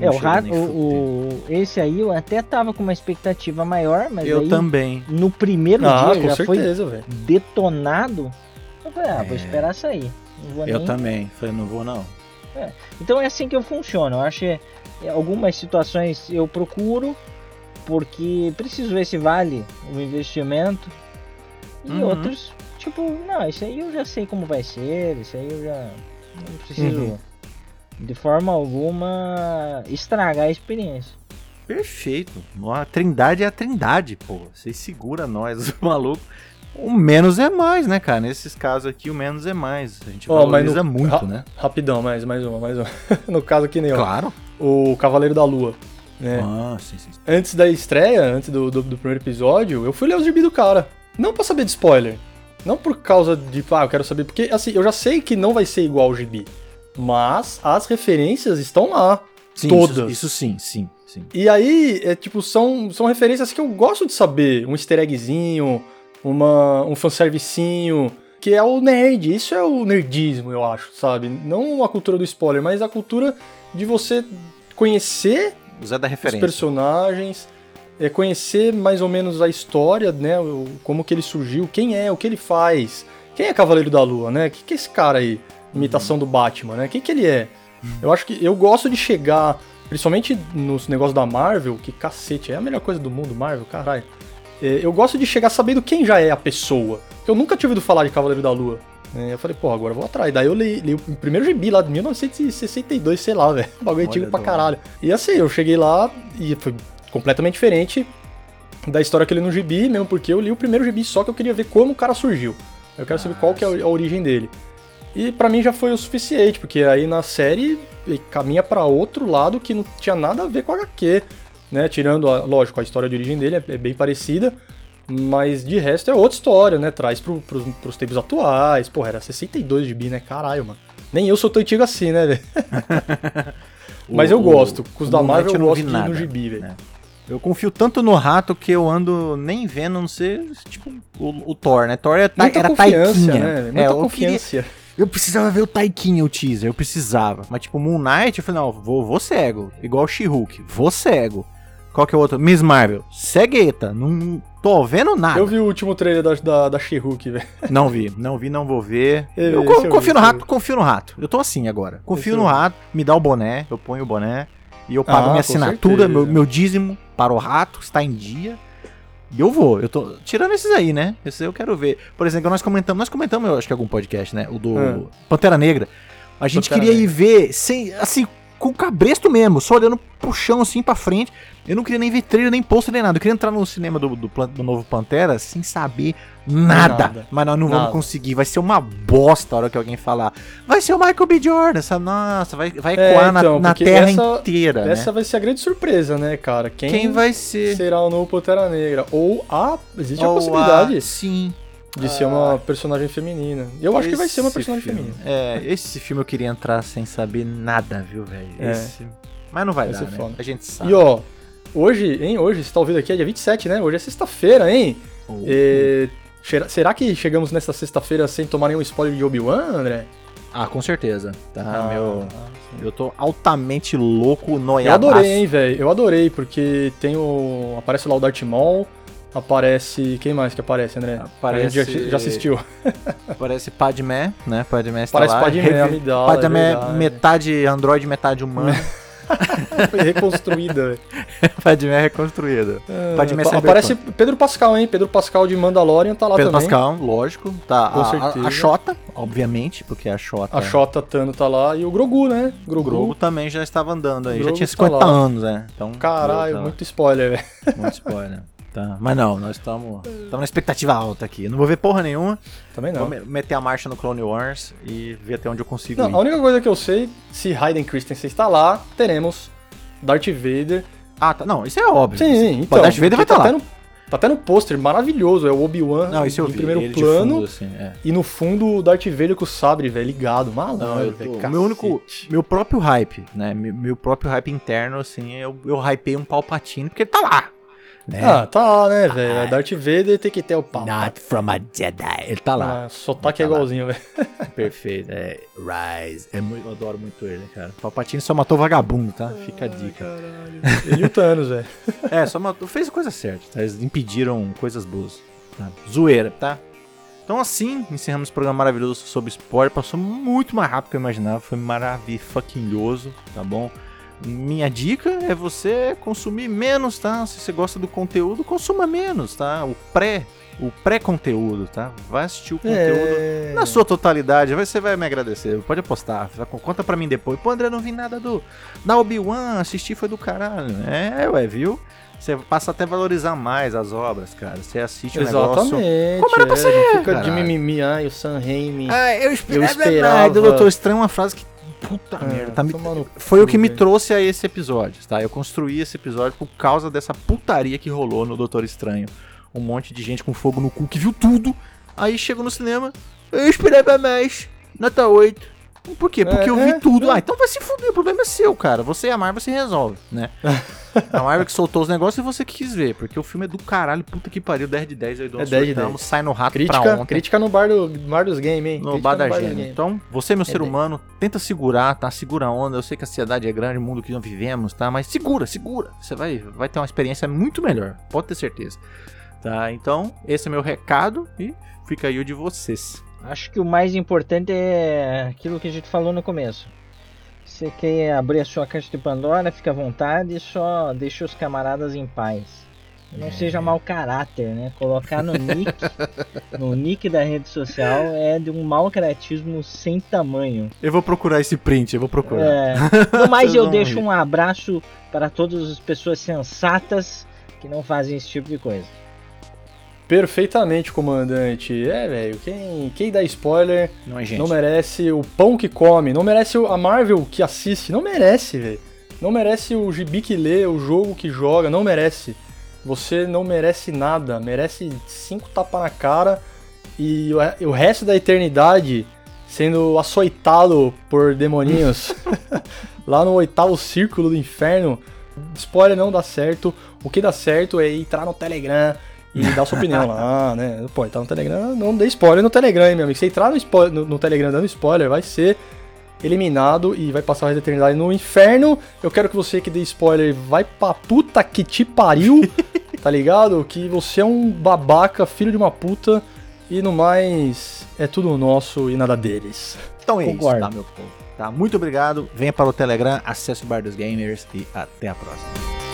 É, o rato, o, o- esse aí eu até tava com uma expectativa maior, mas Eu aí também. no primeiro Ah, dia com já certeza, velho. foi detonado. Eu falei, ah, vou É. esperar sair. Não vou Eu nem... também. Falei, não vou não. Então é assim que eu funciono. Eu acho que algumas situações eu procuro porque preciso ver se vale o investimento. E Uhum. outros, tipo, não, isso aí eu já sei como vai ser, isso aí eu já não preciso Uhum. de forma alguma estragar a experiência. Perfeito. A trindade é a trindade, pô. Vocês segura nós, os malucos. O menos é mais, né, cara? Nesses casos aqui, o menos é mais. A gente mas valoriza no- muito, ra- né? Rapidão, mais, mais uma, mais uma. no caso aqui nem ó, Claro. O Cavaleiro da Lua. Né? Ah, sim, sim. Antes da estreia, antes do, do, do primeiro episódio, eu fui ler os gibi do cara. Não pra saber de spoiler. Não por causa de, ah, eu quero saber. Porque, assim, eu já sei que não vai ser igual ao gibi. Mas as referências estão lá. Sim, Todas. Isso, isso sim, sim, sim. E aí, é tipo, são, são referências que eu gosto de saber. Um easter eggzinho, uma, um fanservicinho, que é o nerd. Isso é o nerdismo, eu acho, sabe? Não a cultura do spoiler, mas a cultura de você conhecer Zé da os referência. personagens, é, conhecer mais ou menos a história, né? o- como que ele surgiu, quem é, o que ele faz. Quem é Cavaleiro da Lua, né? O que, que é esse cara aí? Imitação do Batman, né? Quem que ele é? Eu acho que eu gosto de chegar, principalmente nos negócios da Marvel, que cacete, é a melhor coisa do mundo, Marvel, caralho. É, eu gosto de chegar sabendo quem já é a pessoa. Eu nunca tinha ouvido falar de Cavaleiro da Lua. É, eu falei, pô, agora eu vou atrás. Daí eu li, li o primeiro gibi lá de 1962, sei lá, velho. Bagulho Olha, antigo pra Dom. caralho. E assim, eu cheguei lá e foi completamente diferente da história que eu li no gibi, mesmo porque eu li o primeiro gibi só que eu queria ver como o cara surgiu. Eu quero saber qual que é a origem dele. E para mim já foi o suficiente, porque aí na série caminha para outro lado que não tinha nada a ver com a HQ, né? Tirando, a, lógico, a história de origem dele é, é bem parecida, mas de resto é outra história, né? Traz pro, pros, pros tempos atuais. Porra, era 62 de bi, né? Caralho, mano. Nem eu sou tão antigo assim, né, velho? mas eu gosto. Com os da Marvel eu gosto de ir no gibi, velho. É. Eu confio tanto no rato que eu ando nem vendo, não sei, tipo, o, o Thor, né? Thor era, Muita era taiquinha. Né? Muita é, confiança. Eu, queria, eu precisava ver o Taikinha, o teaser, eu precisava. Mas tipo, Moon Knight, eu falei, não, vou, vou cego. Igual o She-Hulk, vou cego. Qual que é o outro? Miss Marvel, cegueta, não tô vendo nada. Eu vi o último trailer da, da, da She-Hulk, velho. Não vi, não vi, não vou ver. Eu, eu, eu confio vi, no rato, confio no rato. Eu tô assim agora. Confio esse no rato, me dá o boné, eu ponho o boné. E eu pago ah, minha assinatura, meu, meu dízimo para o rato, está em dia. E eu vou, eu tô. Tirando esses aí, né? Esses aí eu quero ver. Por exemplo, nós comentamos, nós comentamos, eu acho que algum podcast, né? O do ah. Pantera Negra. A gente Pantera queria Negra. ir ver sem, assim, com cabresto mesmo, só olhando pro chão assim pra frente. Eu não queria nem ver trailer, nem pôster, nem nada. Eu queria entrar no cinema do, do, do novo Pantera sem saber nada. nada. Mas nós não nada. vamos conseguir. Vai ser uma bosta a hora que alguém falar. Vai ser o Michael B. Jordan. Essa, nossa, vai, vai é, ecoar então, na, na terra essa, inteira. Né? Essa né? vai ser a grande surpresa, né, cara? Quem, Quem vai ser? Será o novo Pantera Negra? Ou a. Existe Ou a possibilidade. A, sim de ah. ser uma personagem feminina. Eu acho que vai ser uma personagem filme. feminina. É, esse filme eu queria entrar sem saber nada, viu, velho? É. Esse... Mas não vai, vai dar, né? A gente sabe. E ó, hoje, hein, hoje, você tá ouvindo aqui, é dia 27, né? Hoje é sexta-feira, hein? Oh. E... Será que chegamos nessa sexta-feira sem tomar nenhum spoiler de Obi-Wan, André? Ah, com certeza. Tá, ah, meu. Eu tô altamente louco, noiado. Eu adorei, hein, velho. Eu adorei, porque tem o. Aparece lá o Darth Maul, Aparece. Quem mais que aparece, André? Aparece. Já, já, assistiu. Aparece Padmé, né? Padmé está Parece lá. Padmé. Amidala, Padmé, é metade android, metade humano. Foi reconstruída. Padmé reconstruída. É, Padmé aparece Pedro Pascal, hein? Pedro Pascal de Mandalorian tá lá Pedro também. Pedro Pascal, lógico. Tá. Com a, certeza. A, a Xota, obviamente, porque a Xota. A Xota Tano tá lá. E o Grogu, né? Grogu. O Grogu também já estava andando aí. Já tinha 50 tá anos, né? Então, Caralho, muito spoiler, velho. Muito spoiler. Tá. Mas não, nós estamos na expectativa alta aqui. Eu não vou ver porra nenhuma. Também não. Vou meter a marcha no Clone Wars e ver até onde eu consigo não, ir. A única coisa que eu sei, se Hayden Christensen está lá, teremos Darth Vader. Ah, tá. Não, isso é óbvio. Sim, sim. Então, Darth Vader vai estar tá, tá lá. Tá até no pôster maravilhoso, é o Obi-Wan em primeiro plano. Fundo, assim, é. E no fundo o Darth Vader com o sabre, velho, ligado. Malandro, velho. Meu único. Meu próprio hype, né? Meu próprio hype interno, assim, eu, eu hypei um Palpatine porque ele tá lá. Né? Ah, tá, né, velho? Ah, Darth Vader tem que ter o pau. Not from a Jedi. Ele tá lá. Ah, sotaque tá é igualzinho, velho. Perfeito. É, Rise. É muito, eu adoro muito ele, cara. Palpatine só matou vagabundo, tá? Fica a dica. Caralho. Ele e o Thanos, velho. é, só matou. Fez a coisa certa, tá? Eles impediram coisas boas. Tá? Zoeira, tá? Então assim, encerramos esse programa maravilhoso sobre spoiler. Passou muito mais rápido do que eu imaginava. Foi maravilhoso, tá bom? Minha dica é você consumir menos, tá? Se você gosta do conteúdo, consuma menos, tá? O pré, o pré-conteúdo, tá? Vai assistir o conteúdo é... na sua totalidade, você vai me agradecer. Pode apostar, conta pra mim depois. Pô, André, não vi nada do da Obi-Wan, assisti foi do caralho. É, ué, viu? Você passa até a valorizar mais as obras, cara. Você assiste o Exatamente, negócio. Como era pra é, ser? Não fica de mimimi, ai, o Sam Raimi. Ah, eu, esper... eu esperava. É do Doutor Estranho uma frase que Puta é, merda. Tá me... Foi o que me trouxe a esse episódio, tá? Eu construí esse episódio por causa dessa putaria que rolou no Doutor Estranho. Um monte de gente com fogo no cu que viu tudo. Aí chegou no cinema. Eu esperava mais. Nota 8. Por quê? Porque é, eu vi é, tudo. É. Ah, então vai se fuder, o problema é seu, cara. Você e a Marvel se resolve, né? a Marvel que soltou os negócios e você que quis ver, porque o filme é do caralho, puta que pariu, 10 de 10 aí do é 10 de 10. sai no rato crítica, pra ontem. Crítica no bar, do, bar dos games, hein? No bar da gente. Então, você, meu é ser humano, tenta segurar, tá? Segura a onda. Eu sei que a sociedade é grande, o mundo que nós vivemos, tá? Mas segura, segura. Você vai, vai ter uma experiência muito melhor, pode ter certeza. Tá? Então, esse é meu recado e fica aí o de vocês. Acho que o mais importante é aquilo que a gente falou no começo. Você quer abrir a sua caixa de Pandora, fica à vontade e só deixa os camaradas em paz. Não é. seja mau caráter, né? Colocar no nick, no nick da rede social é de um mau caratismo sem tamanho. Eu vou procurar esse print, eu vou procurar. É. No mais, eu deixo um abraço para todas as pessoas sensatas que não fazem esse tipo de coisa. Perfeitamente, comandante. É, velho, quem, quem dá spoiler não, é não merece o pão que come, não merece a Marvel que assiste, não merece, velho. Não merece o gibi que lê, o jogo que joga, não merece. Você não merece nada, merece cinco tapas na cara e o resto da eternidade sendo açoitado por demoninhos lá no oitavo círculo do inferno. Spoiler não dá certo. O que dá certo é entrar no Telegram e dar sua opinião lá, né? Pô, entrar no Telegram, não dê spoiler no Telegram, hein, meu amigo. Se entrar no, spoiler, no, no Telegram dando spoiler, vai ser eliminado e vai passar a eternidade no inferno. Eu quero que você que dê spoiler vai pra puta que te pariu, tá ligado? Que você é um babaca, filho de uma puta. E no mais, é tudo nosso e nada deles. Então é Concordo. isso, tá, meu povo? Tá, muito obrigado. Venha para o Telegram, acesse o Bar dos Gamers e até a próxima.